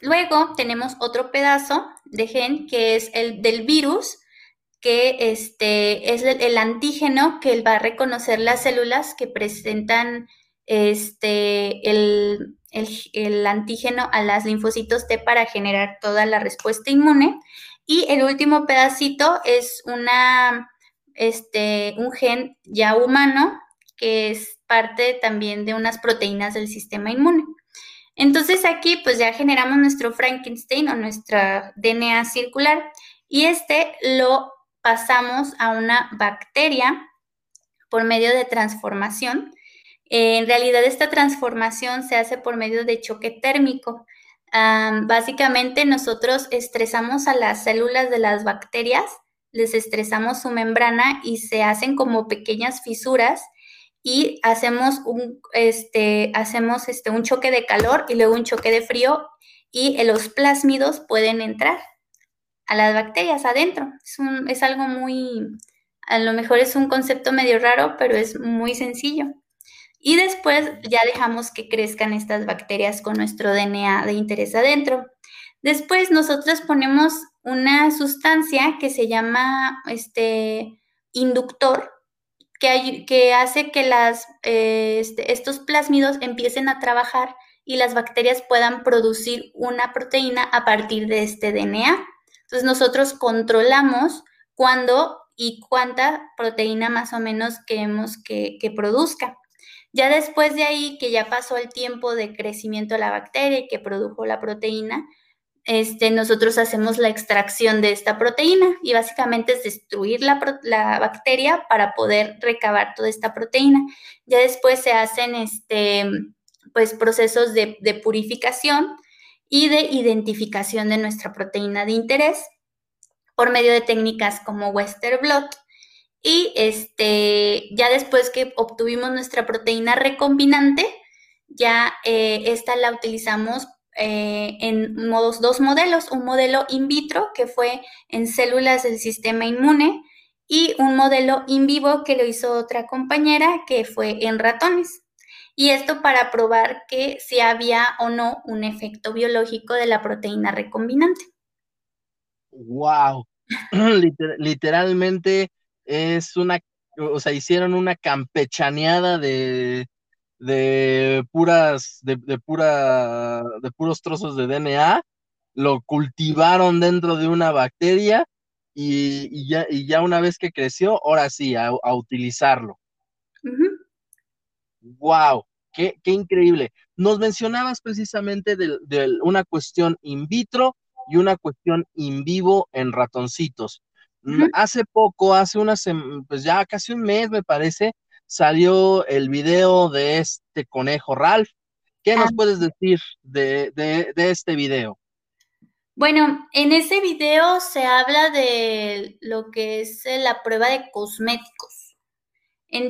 Luego tenemos otro pedazo de gen que es el del virus, que este, es el, antígeno que va a reconocer las células que presentan este, el, antígeno a las linfocitos T para generar toda la respuesta inmune. Y el último pedacito es una, este, un gen ya humano que es parte también de unas proteínas del sistema inmune. Entonces aquí pues ya generamos nuestro Frankenstein o nuestra DNA circular y este lo pasamos a una bacteria por medio de transformación. En realidad esta transformación se hace por medio de choque térmico. básicamente nosotros estresamos a las células de las bacterias, les estresamos su membrana y se hacen como pequeñas fisuras y hacemos un, este, hacemos este, un choque de calor y luego un choque de frío y los plásmidos pueden entrar a las bacterias adentro. Es, es algo muy, a lo mejor es un concepto medio raro, pero es muy sencillo. Y después ya dejamos que crezcan estas bacterias con nuestro DNA de interés adentro. Después nosotros ponemos una sustancia que se llama este inductor que, hace que las, eh, este, estos plásmidos empiecen a trabajar y las bacterias puedan producir una proteína a partir de este DNA. Entonces nosotros controlamos cuándo y cuánta proteína más o menos queremos que, que produzca. Ya después de ahí, que ya pasó el tiempo de crecimiento de la bacteria y que produjo la proteína, este, nosotros hacemos la extracción de esta proteína y básicamente es destruir la, bacteria para poder recabar toda esta proteína. Ya después se hacen este, pues, procesos de, de purificación y de identificación de nuestra proteína de interés por medio de técnicas como Western blot. Y este, ya después que obtuvimos nuestra proteína recombinante, ya eh, esta la utilizamos eh, en modos, dos modelos, un modelo in vitro que fue en células del sistema inmune y un modelo in vivo que lo hizo otra compañera que fue en ratones. Y esto para probar que si había o no un efecto biológico de la proteína recombinante. Wow, literalmente es una, o sea, hicieron una campechaneada de, de puras, de, pura, de puros trozos de DNA, lo cultivaron dentro de una bacteria y, ya, y ya, una vez que creció, ahora sí, a, utilizarlo. Wow, qué, qué, increíble. Nos mencionabas precisamente de, de, una cuestión in vitro y una cuestión in vivo en ratoncitos. Hace poco, hace unas, pues ya casi un mes me parece, salió el video de este conejo Ralph. ¿Qué nos ah. puedes decir de, este video? Bueno, en ese video se habla de lo que es eh, la prueba de cosméticos.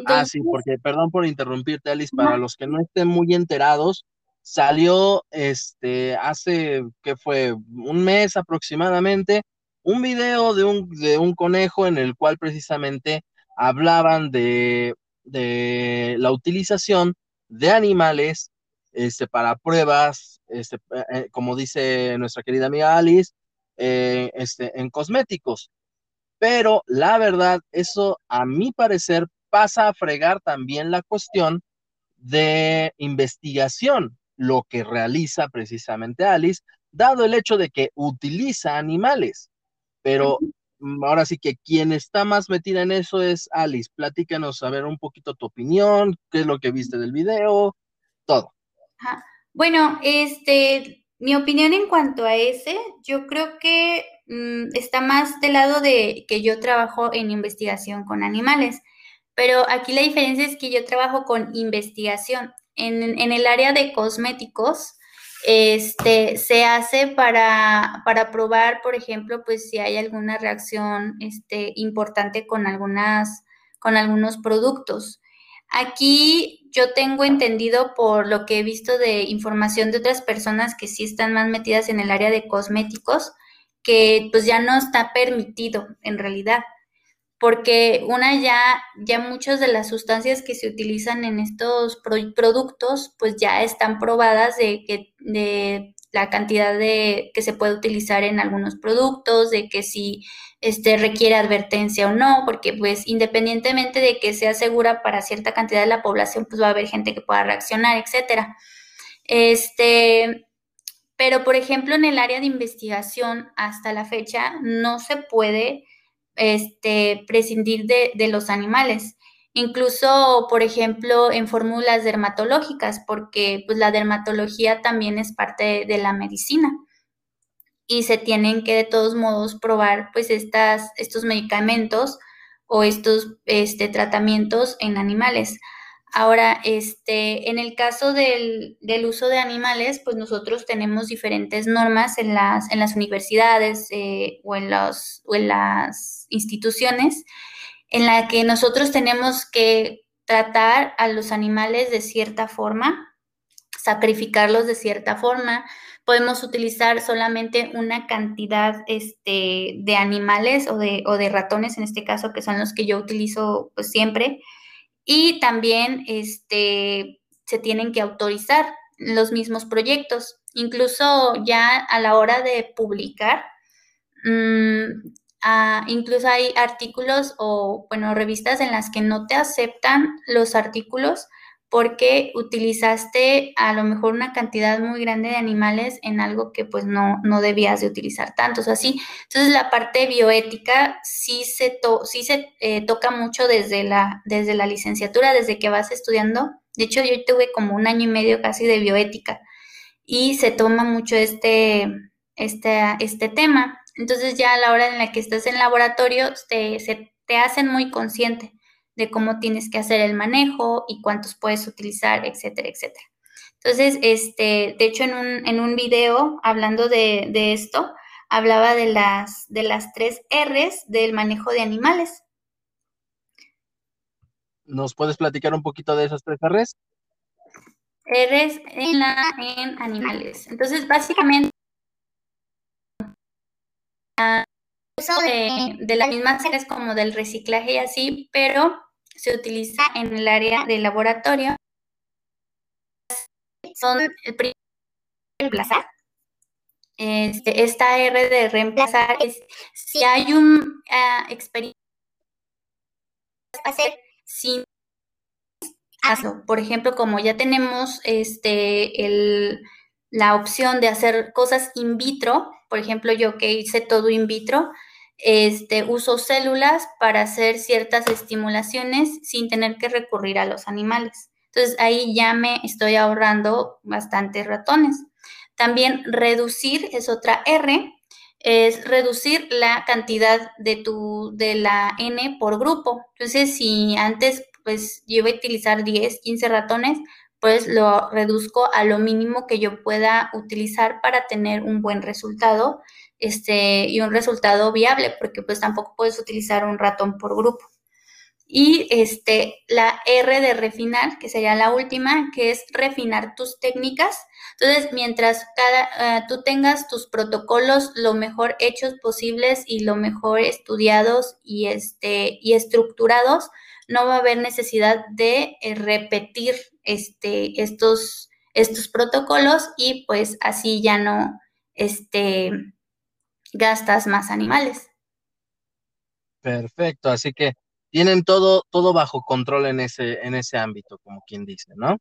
ah, sí, porque perdón por interrumpirte, Alice, para los que no estén muy enterados, salió este hace que fue un mes aproximadamente un video de un, de un conejo en el cual precisamente hablaban de, de la utilización de animales este, para pruebas, este, eh, eh, como dice nuestra querida amiga Alice, eh, este, en cosméticos. Pero la verdad, eso a mi parecer pasa a fregar también la cuestión de investigación, lo que realiza precisamente Alice, dado el hecho de que utiliza animales. Pero mm, ahora sí que quien está más metida en eso es Alice. Platícanos a ver un poquito tu opinión, qué es lo que viste del video, todo. Bueno, este, mi opinión en cuanto a ese, yo creo que mm, está más del lado de que yo trabajo en investigación con animales, pero aquí la diferencia es que yo trabajo con investigación. En, en el área de cosméticos, este, se hace para, para, probar, por ejemplo, pues si hay alguna reacción este, importante con, algunas, con algunos productos. Aquí yo tengo entendido por lo que he visto de información de otras personas que sí están más metidas en el área de cosméticos, que pues ya no está permitido en realidad porque una ya, ya muchas de las sustancias que se utilizan en estos productos, pues ya están probadas de que de la cantidad de que se puede utilizar en algunos productos, de que si este requiere advertencia o no, porque pues independientemente de que sea segura para cierta cantidad de la población, pues va a haber gente que pueda reaccionar, etcétera. Este, pero por ejemplo, en el área de investigación hasta la fecha no se puede este, prescindir de, los animales. Incluso, por ejemplo, en fórmulas dermatológicas, porque pues, la dermatología también es parte de, la medicina y se tienen que de todos modos probar pues estas, estos medicamentos o estos este, tratamientos en animales. Ahora, este, en el caso del, uso de animales, pues nosotros tenemos diferentes normas en las, en las universidades eh, o, en los, o en las instituciones en la que nosotros tenemos que tratar a los animales de cierta forma, sacrificarlos de cierta forma. Podemos utilizar solamente una cantidad este, de animales o de, o de ratones, en este caso, que son los que yo utilizo pues, siempre y también este, se tienen que autorizar los mismos proyectos. Incluso ya a la hora de publicar, mm, ah, incluso hay artículos o, bueno, revistas en las que no te aceptan los artículos porque utilizaste a lo mejor una cantidad muy grande de animales en algo que pues no, no debías de utilizar tantos así. Entonces la parte bioética sí se, sí se eh, toca mucho desde la, desde la licenciatura, desde que vas estudiando. De hecho, yo tuve como un año y medio casi de bioética y se toma mucho este, este, este tema. Entonces ya a la hora en la que estás en laboratorio te, se, te hacen muy consciente de cómo tienes que hacer el manejo y cuántos puedes utilizar, etcétera, etcétera. Entonces, este, de hecho, en un, en un video hablando de, de, esto, hablaba de las, de las tres R's del manejo de animales. ¿Nos puedes platicar un poquito de esas tres R's? R's en, la, en animales. Entonces, básicamente, de, de las mismas series como del reciclaje y así, pero se utiliza en el área de laboratorio. Son el reemplazar. Este, esta R de reemplazar es si hay un uh, experimento hacer sin caso. Por ejemplo, como ya tenemos este el, la opción de hacer cosas in vitro, por ejemplo, yo que hice todo in vitro, este, uso células para hacer ciertas estimulaciones sin tener que recurrir a los animales. Entonces ahí ya me estoy ahorrando bastantes ratones. También reducir es otra R, es reducir la cantidad de tu de la N por grupo. Entonces, si antes pues yo iba a utilizar 10, 15 ratones, pues lo reduzco a lo mínimo que yo pueda utilizar para tener un buen resultado este, y un resultado viable, porque pues tampoco puedes utilizar un ratón por grupo. Y este, la R de refinar, que sería la última, que es refinar tus técnicas. Entonces, mientras cada, uh, tú tengas tus protocolos lo mejor hechos posibles y lo mejor estudiados y, este, y estructurados, no va a haber necesidad de eh, repetir este, estos, estos protocolos y pues así ya no, este, gastas más animales. Perfecto, así que tienen todo, todo bajo control en ese, en ese ámbito, como quien dice, ¿no?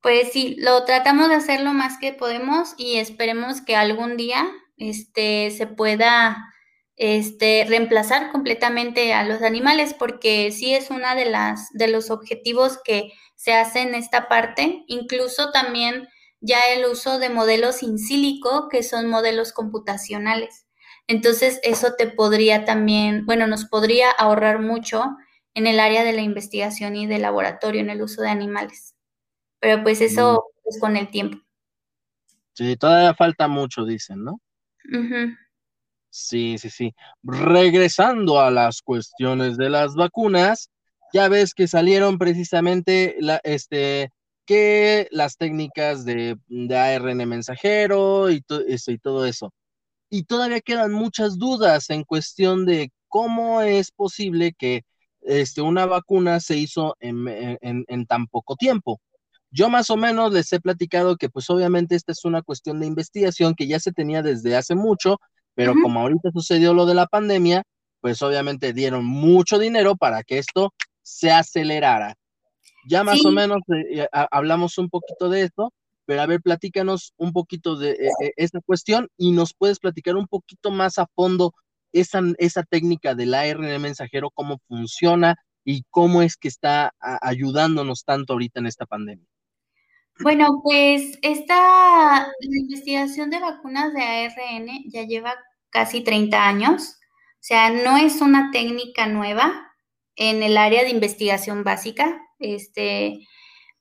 Pues sí, lo tratamos de hacer lo más que podemos y esperemos que algún día este, se pueda este, reemplazar completamente a los animales, porque sí es una de las de los objetivos que se hace en esta parte. Incluso también ya el uso de modelos in sílico, que son modelos computacionales. Entonces, eso te podría también, bueno, nos podría ahorrar mucho en el área de la investigación y de laboratorio en el uso de animales. Pero pues eso es con el tiempo. Sí, todavía falta mucho, dicen, ¿no? Sí, sí, sí. Regresando a las cuestiones de las vacunas, ya ves que salieron precisamente este, que las técnicas de, ARN mensajero y, y todo eso. Y todavía quedan muchas dudas en cuestión de cómo es posible que este, una vacuna se hizo en, en, tan poco tiempo. Yo más o menos les he platicado que pues obviamente esta es una cuestión de investigación que ya se tenía desde hace mucho, pero como ahorita sucedió lo de la pandemia, pues obviamente dieron mucho dinero para que esto se acelerara. Ya más o menos eh, hablamos un poquito de esto, pero a ver, platícanos un poquito de eh, eh, esa cuestión y nos puedes platicar un poquito más a fondo esa, esa técnica del ARN mensajero, cómo funciona y cómo es que está ayudándonos tanto ahorita en esta pandemia. Bueno, pues esta investigación de vacunas de ARN ya lleva casi 30 años, o sea, no es una técnica nueva en el área de investigación básica, este,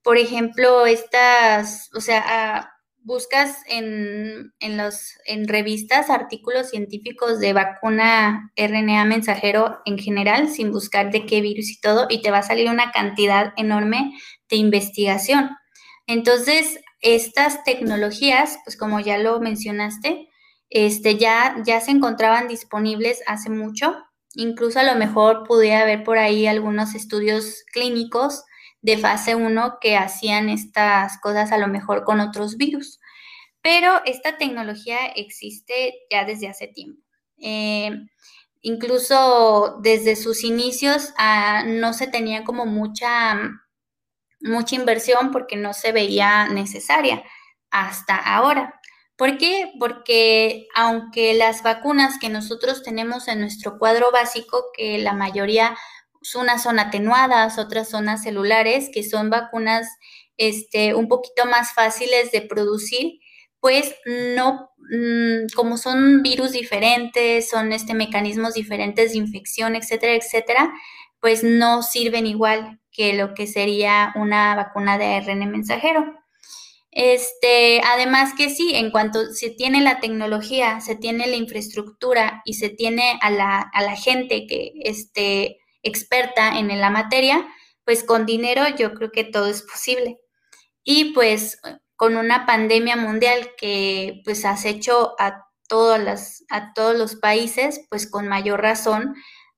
por ejemplo, estas, o sea, ah, buscas en, en, los, en revistas artículos científicos de vacuna RNA mensajero en general, sin buscar de qué virus y todo, y te va a salir una cantidad enorme de investigación. Entonces, estas tecnologías, pues como ya lo mencionaste, este, ya, ya se encontraban disponibles hace mucho. Incluso a lo mejor pudiera haber por ahí algunos estudios clínicos de fase 1 que hacían estas cosas a lo mejor con otros virus. Pero esta tecnología existe ya desde hace tiempo. Eh, incluso desde sus inicios ah, no se tenía como mucha mucha inversión porque no se veía necesaria hasta ahora. ¿Por qué? Porque aunque las vacunas que nosotros tenemos en nuestro cuadro básico, que la mayoría unas son atenuadas, otras son celulares, que son vacunas este, un poquito más fáciles de producir, pues no, mm, como son virus diferentes, son este, mecanismos diferentes de infección, etcétera, etcétera, pues no sirven igual que lo que sería una vacuna de ARN mensajero. Este, además que sí, en cuanto se tiene la tecnología, se tiene la infraestructura y se tiene a la, a la gente que esté experta en la materia, pues con dinero yo creo que todo es posible. Y pues con una pandemia mundial que pues has hecho a, todas las, a todos los países, pues con mayor razón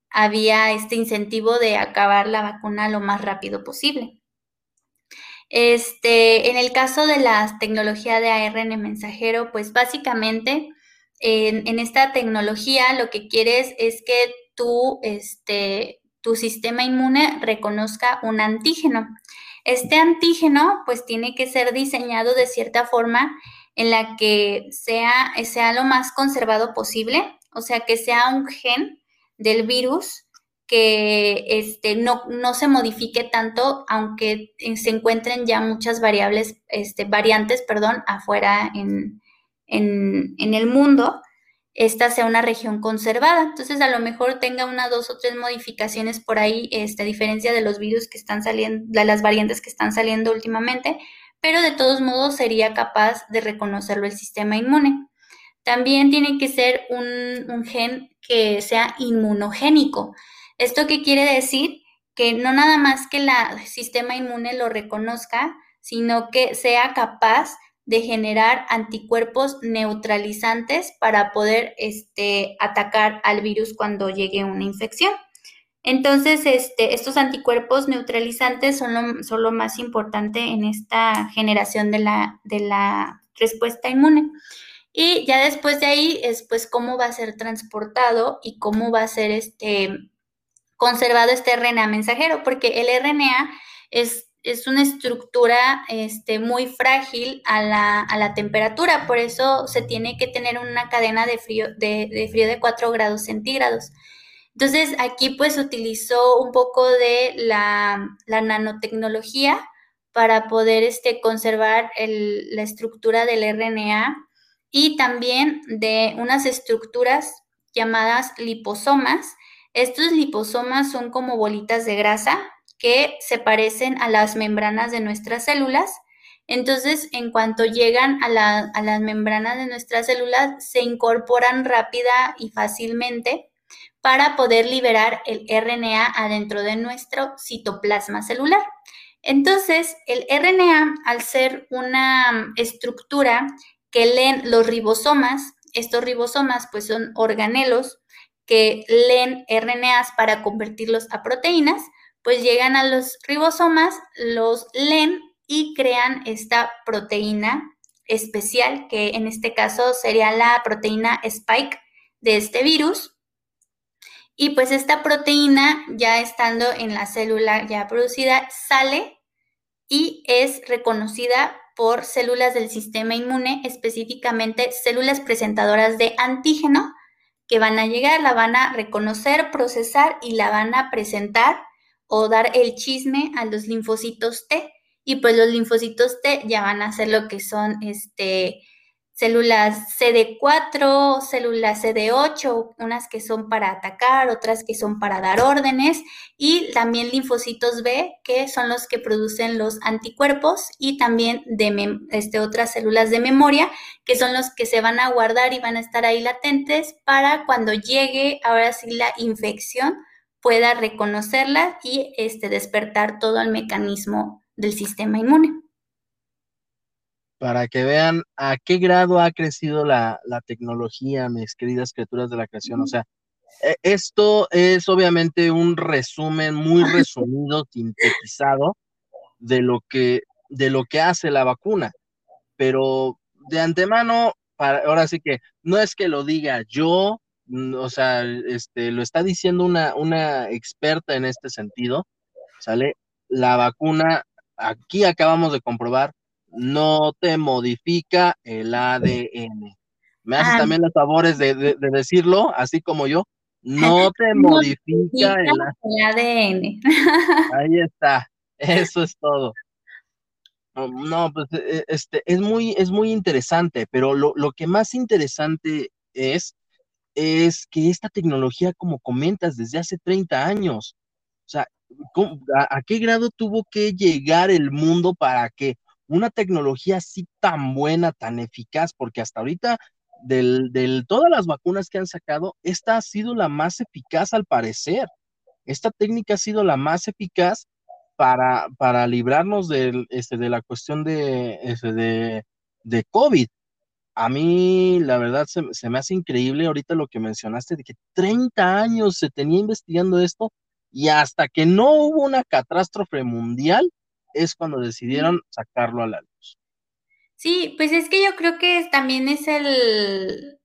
había este incentivo de acabar la vacuna lo más rápido posible. Este, en el caso de la tecnología de ARN mensajero, pues básicamente en, esta tecnología lo que quieres es que tú, este, tu sistema inmune reconozca un antígeno. Este antígeno pues tiene que ser diseñado de cierta forma en la que sea, sea lo más conservado posible, o sea, que sea un gen del virus que este, no, no, se modifique tanto, aunque se encuentren ya muchas variables, este, variantes, perdón, afuera en, en, en el mundo esta sea una región conservada. Entonces, a lo mejor tenga una, dos o tres modificaciones por ahí, esta diferencia de los virus que están saliendo, de las variantes que están saliendo últimamente, pero de todos modos sería capaz de reconocerlo el sistema inmune. También tiene que ser un, gen que sea inmunogénico. ¿Esto qué quiere decir? Que no nada más que el sistema inmune lo reconozca, sino que sea capaz de generar anticuerpos neutralizantes para poder este, atacar al virus cuando llegue una infección. Entonces, este, estos anticuerpos neutralizantes son lo, son lo, más importante en esta generación de la, de la respuesta inmune. Y ya después de ahí es pues cómo va a ser transportado y cómo va a ser este, conservado este RNA mensajero, porque el RNA es es una estructura este, muy frágil a la, temperatura, por eso se tiene que tener una cadena de frío de, frío de 4 grados centígrados. Entonces, aquí pues utilizó un poco de la, nanotecnología para poder este, conservar la estructura del RNA y también de unas estructuras llamadas liposomas. Estos liposomas son como bolitas de grasa que se parecen a las membranas de nuestras células. Entonces, en cuanto llegan a, las membranas de nuestras células, se incorporan rápida y fácilmente para poder liberar el RNA adentro de nuestro citoplasma celular. Entonces, el RNA, al ser una estructura que leen los ribosomas, estos ribosomas pues son organelos que leen RNAs para convertirlos a proteínas, pues llegan a los ribosomas, los leen y crean esta proteína especial, que en este caso sería la proteína spike de este virus. Y pues esta proteína, ya estando en la célula ya producida, sale y es reconocida por células del sistema inmune, específicamente células presentadoras de antígeno, que van a llegar, la van a reconocer, procesar y la van a presentar o dar el chisme a los linfocitos T. Y pues los linfocitos T ya van a ser lo que son este, células CD4, células CD8, unas que son para atacar, otras que son para dar órdenes, y también linfocitos B, que son los que producen los anticuerpos, y también de este, otras células de memoria, que son los que se van a guardar y van a estar ahí latentes para cuando llegue ahora sí la infección pueda reconocerla y este, despertar todo el mecanismo del sistema inmune. Para que vean a qué grado ha crecido la, tecnología, mis queridas criaturas de la creación. O sea, e, esto es obviamente un resumen muy resumido, sintetizado de lo que, de lo que hace la vacuna. Pero de antemano, para, ahora sí que no es que lo diga yo, Mm, o sea, este, lo está diciendo una, una experta en este sentido, ¿sale? La vacuna aquí acabamos de comprobar, no te modifica el ADN. Me haces ah. también los favores de, decirlo, así como yo. No te modifica el, ADN. Ahí está, eso es todo. No, pues e, este, es, muy, es muy interesante, pero lo, lo que más interesante es, es que esta tecnología, como comentas, desde hace 30 años, o sea, a, qué grado tuvo que llegar el mundo para que una tecnología así tan buena, tan eficaz, porque hasta ahorita, de todas las vacunas que han sacado, esta ha sido la más eficaz al parecer. Esta técnica ha sido la más eficaz para, para librarnos de, este, de la cuestión de, este, de COVID. A mí, la verdad, se, se, me hace increíble ahorita lo que mencionaste, de que 30 años se tenía investigando esto y hasta que no hubo una catástrofe mundial es cuando decidieron sacarlo a la luz. Sí, pues es que yo creo que también es el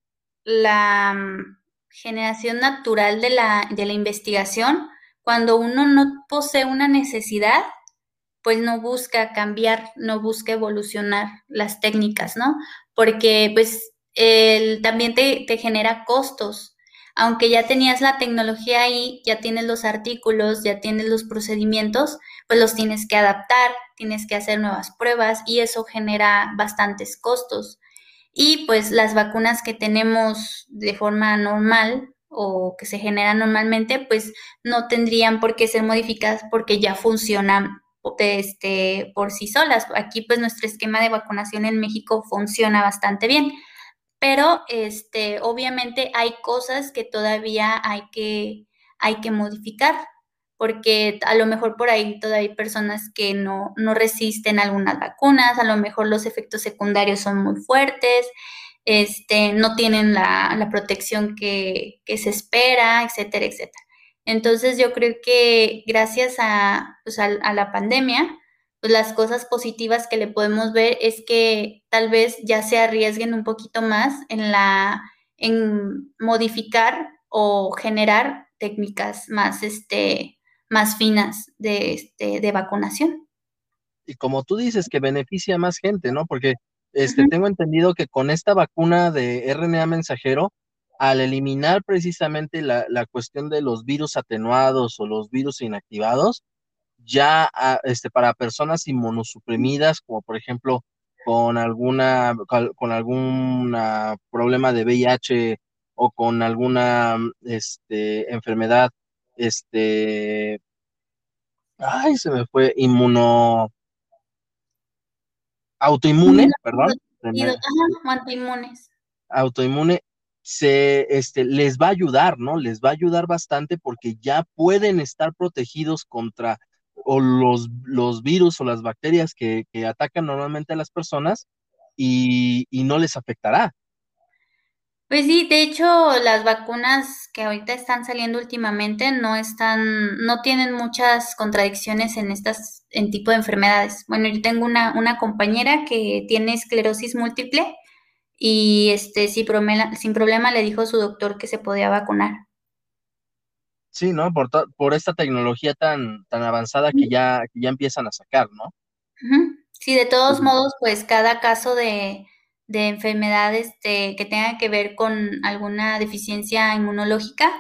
la mm, generación natural de la, de la investigación. Cuando uno no posee una necesidad, pues no busca cambiar, no busca evolucionar las técnicas, ¿no? Porque pues el, también te, te genera costos aunque ya tenías la tecnología ahí, ya tienes los artículos, ya tienes los procedimientos, pues los tienes que adaptar, tienes que hacer nuevas pruebas y eso genera bastantes costos. Y pues las vacunas que tenemos de forma normal o que se generan normalmente, pues no tendrían por qué ser modificadas porque ya funcionan este, por sí solas. Aquí pues nuestro esquema de vacunación en México funciona bastante bien pero este, obviamente hay cosas que todavía hay que, hay que modificar, porque a lo mejor por ahí todavía hay personas que no, no resisten algunas vacunas, a lo mejor los efectos secundarios son muy fuertes, este, no tienen la, la protección que, que, se espera, etcétera, etcétera. Entonces yo creo que gracias a, pues, a, a la pandemia, pues las cosas positivas que le podemos ver es que tal vez ya se arriesguen un poquito más en la en modificar o generar técnicas más este más finas de este de vacunación. Y como tú dices que beneficia a más gente, ¿no? Porque este tengo entendido que con esta vacuna de RNA mensajero al eliminar precisamente la, la cuestión de los virus atenuados o los virus inactivados, ya ah, este, para personas inmunosuprimidas, como por ejemplo con alguna con algún problema de VIH o con alguna este, enfermedad, este, ay, se me fue, inmuno, autoinmune, perdón. autoinmunes. Autoinmune, se, este, les va a ayudar, ¿no? Les va a ayudar bastante porque ya pueden estar protegidos contra o los, los virus o las bacterias que, atacan normalmente a las personas y, no les afectará. Pues sí, de hecho, las vacunas que ahorita están saliendo últimamente no están, no tienen muchas contradicciones en estas, en tipo de enfermedades. Bueno, yo tengo una, una compañera que tiene esclerosis múltiple y este, sin problema, sin problema le dijo a su doctor que se podía vacunar. Sí, ¿no? Por, por esta tecnología tan, tan avanzada que ya, ya empiezan a sacar, ¿no? Sí, de todos modos, pues cada caso de, de enfermedad este, que tenga que ver con alguna deficiencia inmunológica,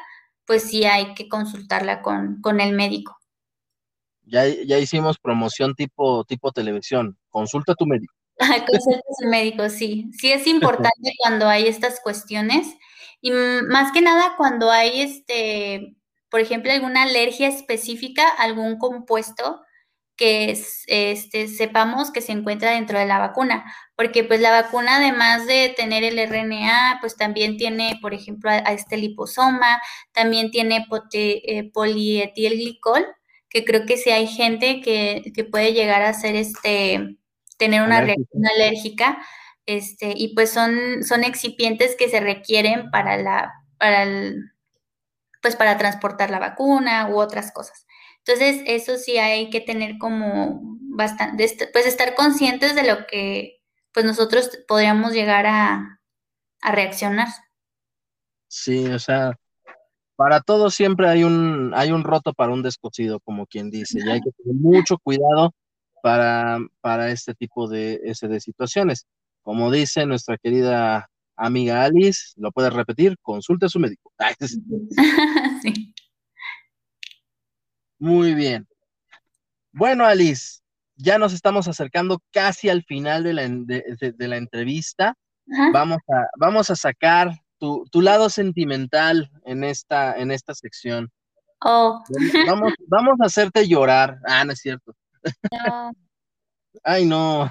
pues sí hay que consultarla con, con el médico. Ya, ya hicimos promoción tipo, tipo televisión. Consulta a tu médico. Consulta a tu médico, sí. Sí es importante cuando hay estas cuestiones y más que nada cuando hay este por ejemplo, alguna alergia específica, algún compuesto que este, sepamos que se encuentra dentro de la vacuna, porque pues la vacuna además de tener el RNA, pues también tiene, por ejemplo, a, este liposoma, también tiene eh, polietilglicol, que creo que sí hay gente que, que puede llegar a ser este, tener una reacción alérgica, este, y pues son, son excipientes que se requieren para la, para el, pues para transportar la vacuna u otras cosas. Entonces, eso sí hay que tener como bastante, pues estar conscientes de lo que pues nosotros podríamos llegar a, a reaccionar. Sí, o sea, para todo siempre hay un, hay un roto para un descosido, como quien dice, y hay que tener mucho cuidado para, para este tipo de, ese de situaciones. Como dice nuestra querida amiga Alice, lo puedes repetir, consulte a su médico. sí. Muy bien. Bueno, Alice, ya nos estamos acercando casi al final de la, de, la entrevista. Vamos a, vamos a sacar tu, tu, lado sentimental en esta, en esta sección. Oh. Vamos, vamos a hacerte llorar. Ah, no es cierto. No. Ay, no.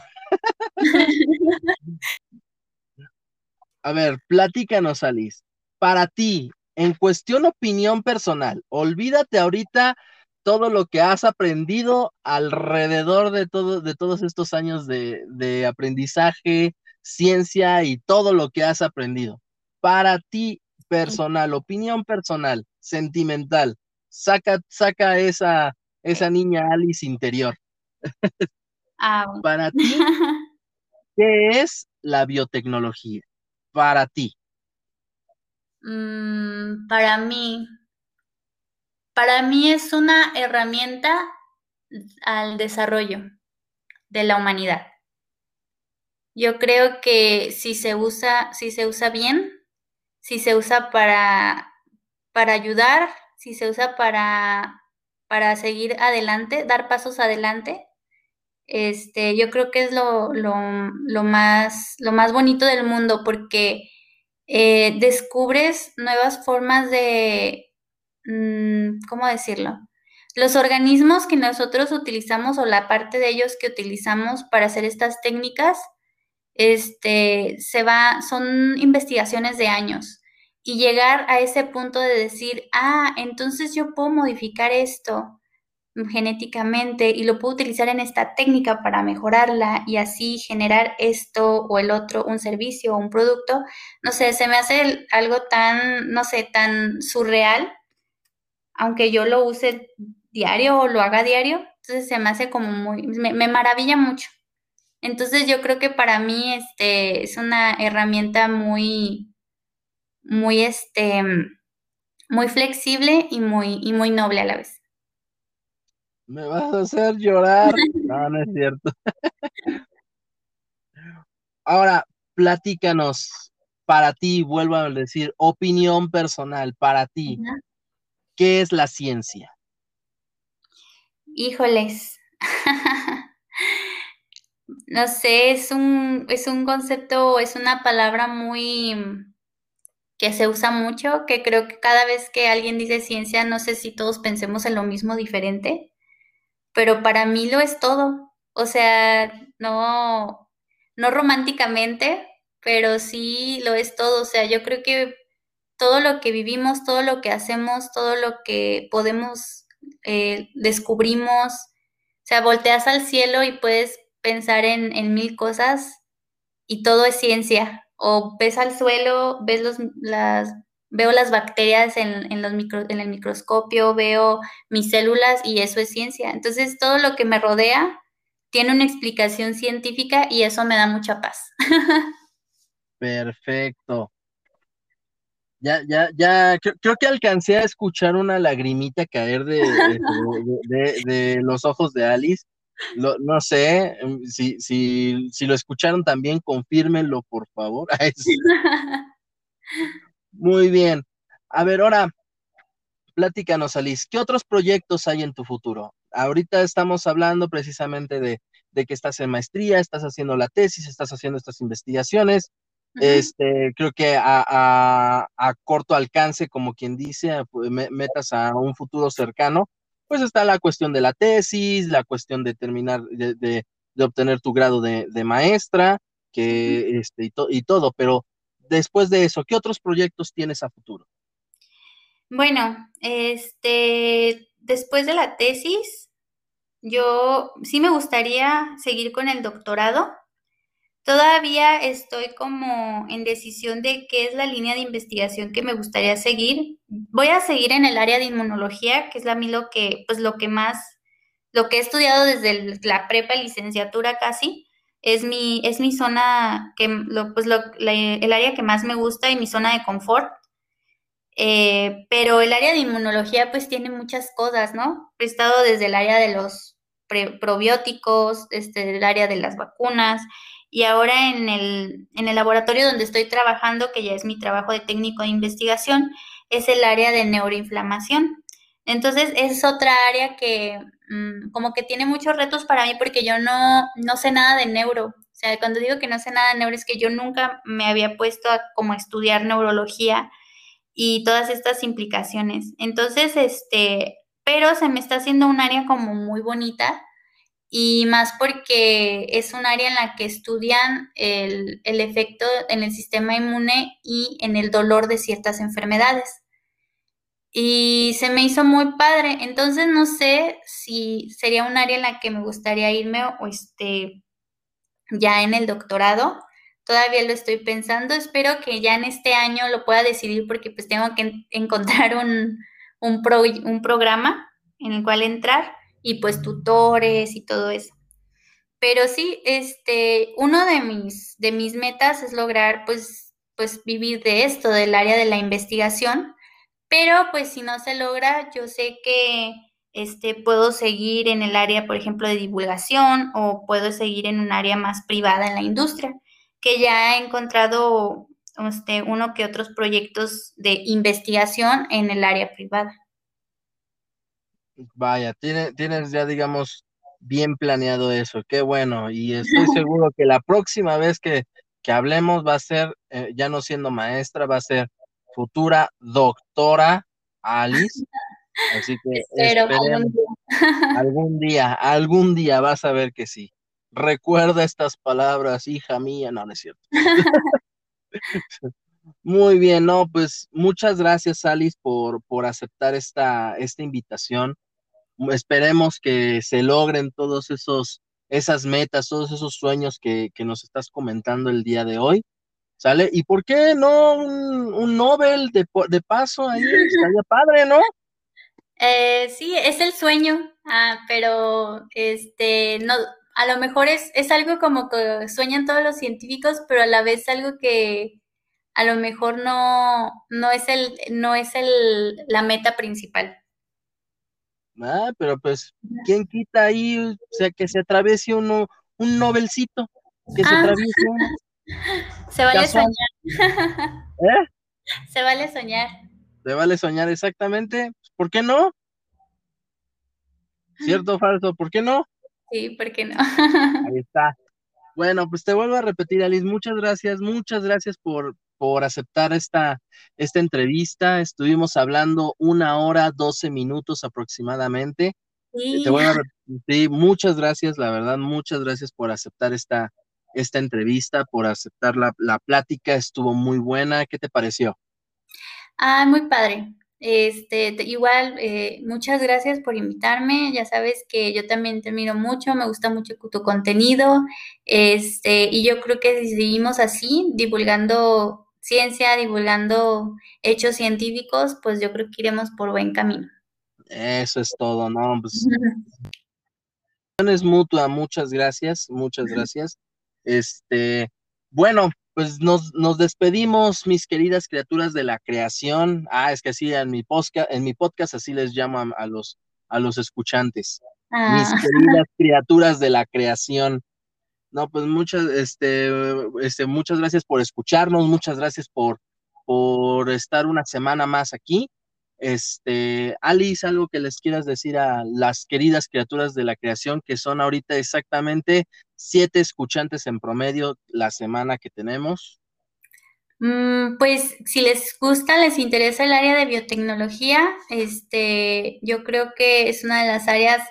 A ver, platícanos, Alice. Para ti, en cuestión opinión personal, olvídate ahorita todo lo que has aprendido alrededor de, todo, de todos estos años de, de aprendizaje, ciencia y todo lo que has aprendido. Para ti, personal, opinión personal, sentimental, saca, saca esa, esa niña Alice interior. Para ti, ¿qué es la biotecnología? Para ti. Mm, para mí, para mí es una herramienta al desarrollo de la humanidad. Yo creo que si se usa, si se usa bien, si se usa para, para ayudar, si se usa para, para seguir adelante, dar pasos adelante, este, yo creo que es lo, más, bonito del mundo porque eh, descubres nuevas formas de, mm, ¿cómo decirlo? Los organismos que nosotros utilizamos o la parte de ellos que utilizamos para hacer estas técnicas, este, se va, son investigaciones de años. Y llegar a ese punto de decir, ah, entonces yo puedo modificar esto, genéticamente y lo puedo utilizar en esta técnica para mejorarla y así generar esto o el otro, un servicio o un producto, no sé, se me hace algo tan, no sé, tan surreal, aunque yo lo use diario o lo haga diario, entonces se me hace como muy, me, me maravilla mucho. Entonces yo creo que para mí este es una herramienta muy, muy, este, muy flexible y muy, y muy noble a la vez. Me vas a hacer llorar. No, no es cierto. Ahora, platícanos, para ti, vuelvo a decir, opinión personal, para ti, ¿qué es la ciencia? Híjoles. no sé, es un, es un concepto, es una palabra muy que se usa mucho, que creo que cada vez que alguien dice ciencia, no sé si todos pensemos en lo mismo diferente pero para mí lo es todo. O sea, no, no románticamente, pero sí lo es todo. O sea, yo creo que todo lo que vivimos, todo lo que hacemos, todo lo que podemos, eh, descubrimos, o sea, volteas al cielo y puedes pensar en, en mil cosas y todo es ciencia. O ves al suelo, ves los, las veo las bacterias en, los en el microscopio, veo mis células y eso es ciencia. Entonces, todo lo que me rodea tiene una explicación científica y eso me da mucha paz. Perfecto. Ya, ya, ya, creo, que alcancé a escuchar una lagrimita caer de, de, los ojos de Alice. no sé, em, si, si, si lo escucharon también, confírmenlo, por favor. Muy bien. A ver, ahora, platícanos, Alice, ¿qué otros proyectos hay en tu futuro? Ahorita estamos hablando precisamente de, que estás en maestría, estás haciendo la tesis, estás haciendo estas investigaciones. Este, creo que a, corto alcance, como quien dice, pues, metas a un futuro cercano, pues está la cuestión de la tesis, la cuestión de terminar, de, obtener tu grado de, maestra, que, este, y, y todo, pero después de eso, ¿qué otros proyectos tienes a futuro? Bueno, este, después de la tesis, yo sí me gustaría seguir con el doctorado. Todavía estoy como en decisión de qué es la línea de investigación que me gustaría seguir. Voy a seguir en el área de inmunología, que es a mí lo que, pues lo que más, lo que he estudiado desde la prepa licenciatura casi es mi, es mi zona, que, lo, pues el área que más me gusta y mi zona de confort. Eh, pero el área de inmunología pues tiene muchas cosas, ¿no? He estado desde el área de los, probióticos, este, el área de las vacunas. Y ahora en el, en el laboratorio donde estoy trabajando, que ya es mi trabajo de técnico de investigación, es el área de neuroinflamación. Entonces es otra área que mm, como que tiene muchos retos para mí porque yo no, no sé nada de neuro. O sea, cuando digo que no sé nada de neuro es que yo nunca me había puesto a como estudiar neurología y todas estas implicaciones. Entonces, este, pero se me está haciendo un área como muy bonita y más porque es un área en la que estudian el, el efecto en el sistema inmune y en el dolor de ciertas enfermedades y se me hizo muy padre. Entonces no sé si sería un área en la que me gustaría irme o este ya en el doctorado. Todavía lo estoy pensando. Espero que ya en este año lo pueda decidir porque pues tengo que encontrar un, un, un programa en el cual entrar y pues tutores y todo eso. Pero sí, este, uno de mis, de mis metas es lograr pues, pues vivir de esto, del área de la investigación pero pues si no se logra, yo sé que este, puedo seguir en el área, por ejemplo, de divulgación o puedo seguir en un área más privada en la industria, que ya he encontrado este, uno que otros proyectos de investigación en el área privada. Vaya, tienes ya, digamos, bien planeado eso, qué bueno, y estoy seguro que la próxima vez que, que hablemos va a ser, eh, ya no siendo maestra, va a ser futura doctora Alice. Así que algún día. algún día, vas a ver que sí. Recuerda estas palabras, hija mía, no, no es cierto. Muy bien, no, pues muchas gracias, Alice, por, por aceptar esta, esta invitación. Esperemos que se logren todos esos, esas metas, todos esos sueños que, que nos estás comentando el día de hoy. ¿Sale? ¿Y por qué no un, Nobel de, de, paso ahí? Estaría padre, ¿no? Eh, sí, es el sueño, ah, pero este, no, a lo mejor es, es algo como que sueñan todos los científicos, pero a la vez algo que a lo mejor no, no es el, no es el, la meta principal. Ah, pero pues, ¿quién quita ahí? O sea, que se atraviese uno, un Nobelcito, que se ah. atraviese uno. Se vale soñar. ¿Eh? Se vale soñar. Se vale soñar, exactamente. ¿Por qué no? ¿Cierto o falso? ¿Por qué no? Sí, ¿por qué no? Ahí está. Bueno, pues te vuelvo a repetir, Alice, muchas gracias, muchas gracias por, por aceptar esta, esta entrevista. Estuvimos hablando una hora, doce minutos aproximadamente. Sí. Te voy a repetir, muchas gracias, la verdad, muchas gracias por aceptar esta, esta entrevista, por aceptar la, plática. Estuvo muy buena. ¿Qué te pareció? Ah, muy padre. Este, igual, eh, muchas gracias por invitarme. Ya sabes que yo también te miro mucho, me gusta mucho tu contenido. Este, y yo creo que si seguimos así, divulgando ciencia, divulgando hechos científicos, pues yo creo que iremos por buen camino. Eso es todo, ¿no? Pues, es mutua, muchas gracias, muchas gracias. Este, bueno, pues nos, nos, despedimos, mis queridas criaturas de la creación. Ah, es que así en mi podcast, en mi podcast así les llamo a, los, a los escuchantes. Mis ah. queridas criaturas de la creación. No, pues muchas, este, este, muchas gracias por escucharnos, muchas gracias por, por estar una semana más aquí. Este, Alice, algo que les quieras decir a las queridas criaturas de la creación, que son ahorita exactamente siete escuchantes en promedio la semana que tenemos. Mm, pues si les gusta, les interesa el área de biotecnología, este, yo creo que es una de las áreas,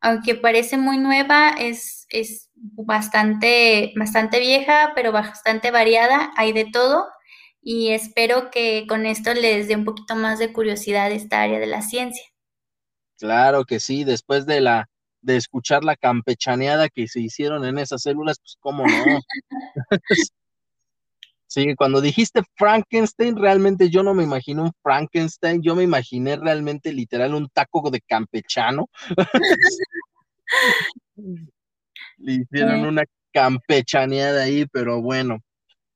aunque parece muy nueva, es, es bastante, bastante vieja, pero bastante variada, hay de todo y espero que con esto les dé un poquito más de curiosidad esta área de la ciencia. Claro que sí, después de la de escuchar la campechaneada que se hicieron en esas células, pues cómo no. sí, cuando dijiste Frankenstein, realmente yo no me imaginé un Frankenstein, yo me imaginé realmente literal un taco de campechano. Le hicieron una campechaneada ahí, pero bueno.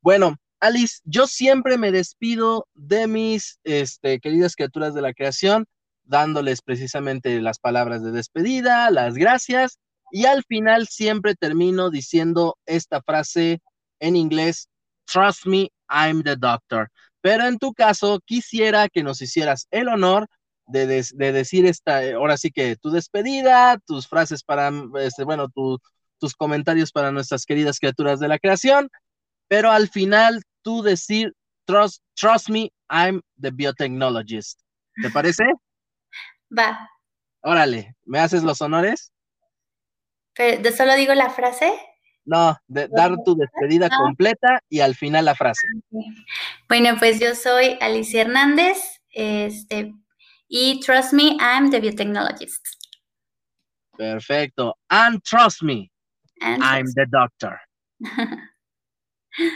Bueno, Alice, yo siempre me despido de mis este, queridas criaturas de la creación, dándoles precisamente las palabras de despedida, las gracias, Y al final siempre termino diciendo esta frase en inglés, Trust me, I'm the doctor. Pero en tu caso, quisiera que nos hicieras el honor de, decir esta, ahora sí que tu despedida, tus frases para, este, bueno, tus comentarios para nuestras queridas criaturas de la creación, pero al final tú decir, trust, trust me, I'm the biotechnologist. ¿Te parece? Va. Órale, ¿me haces los honores? ¿De solo digo la frase? No, de, dar tu despedida completa y al final la frase. Bueno, pues yo soy Alicia Hernández, este, y trust me, I'm the biotechnologist. Perfecto. And trust me, I'm the doctor. you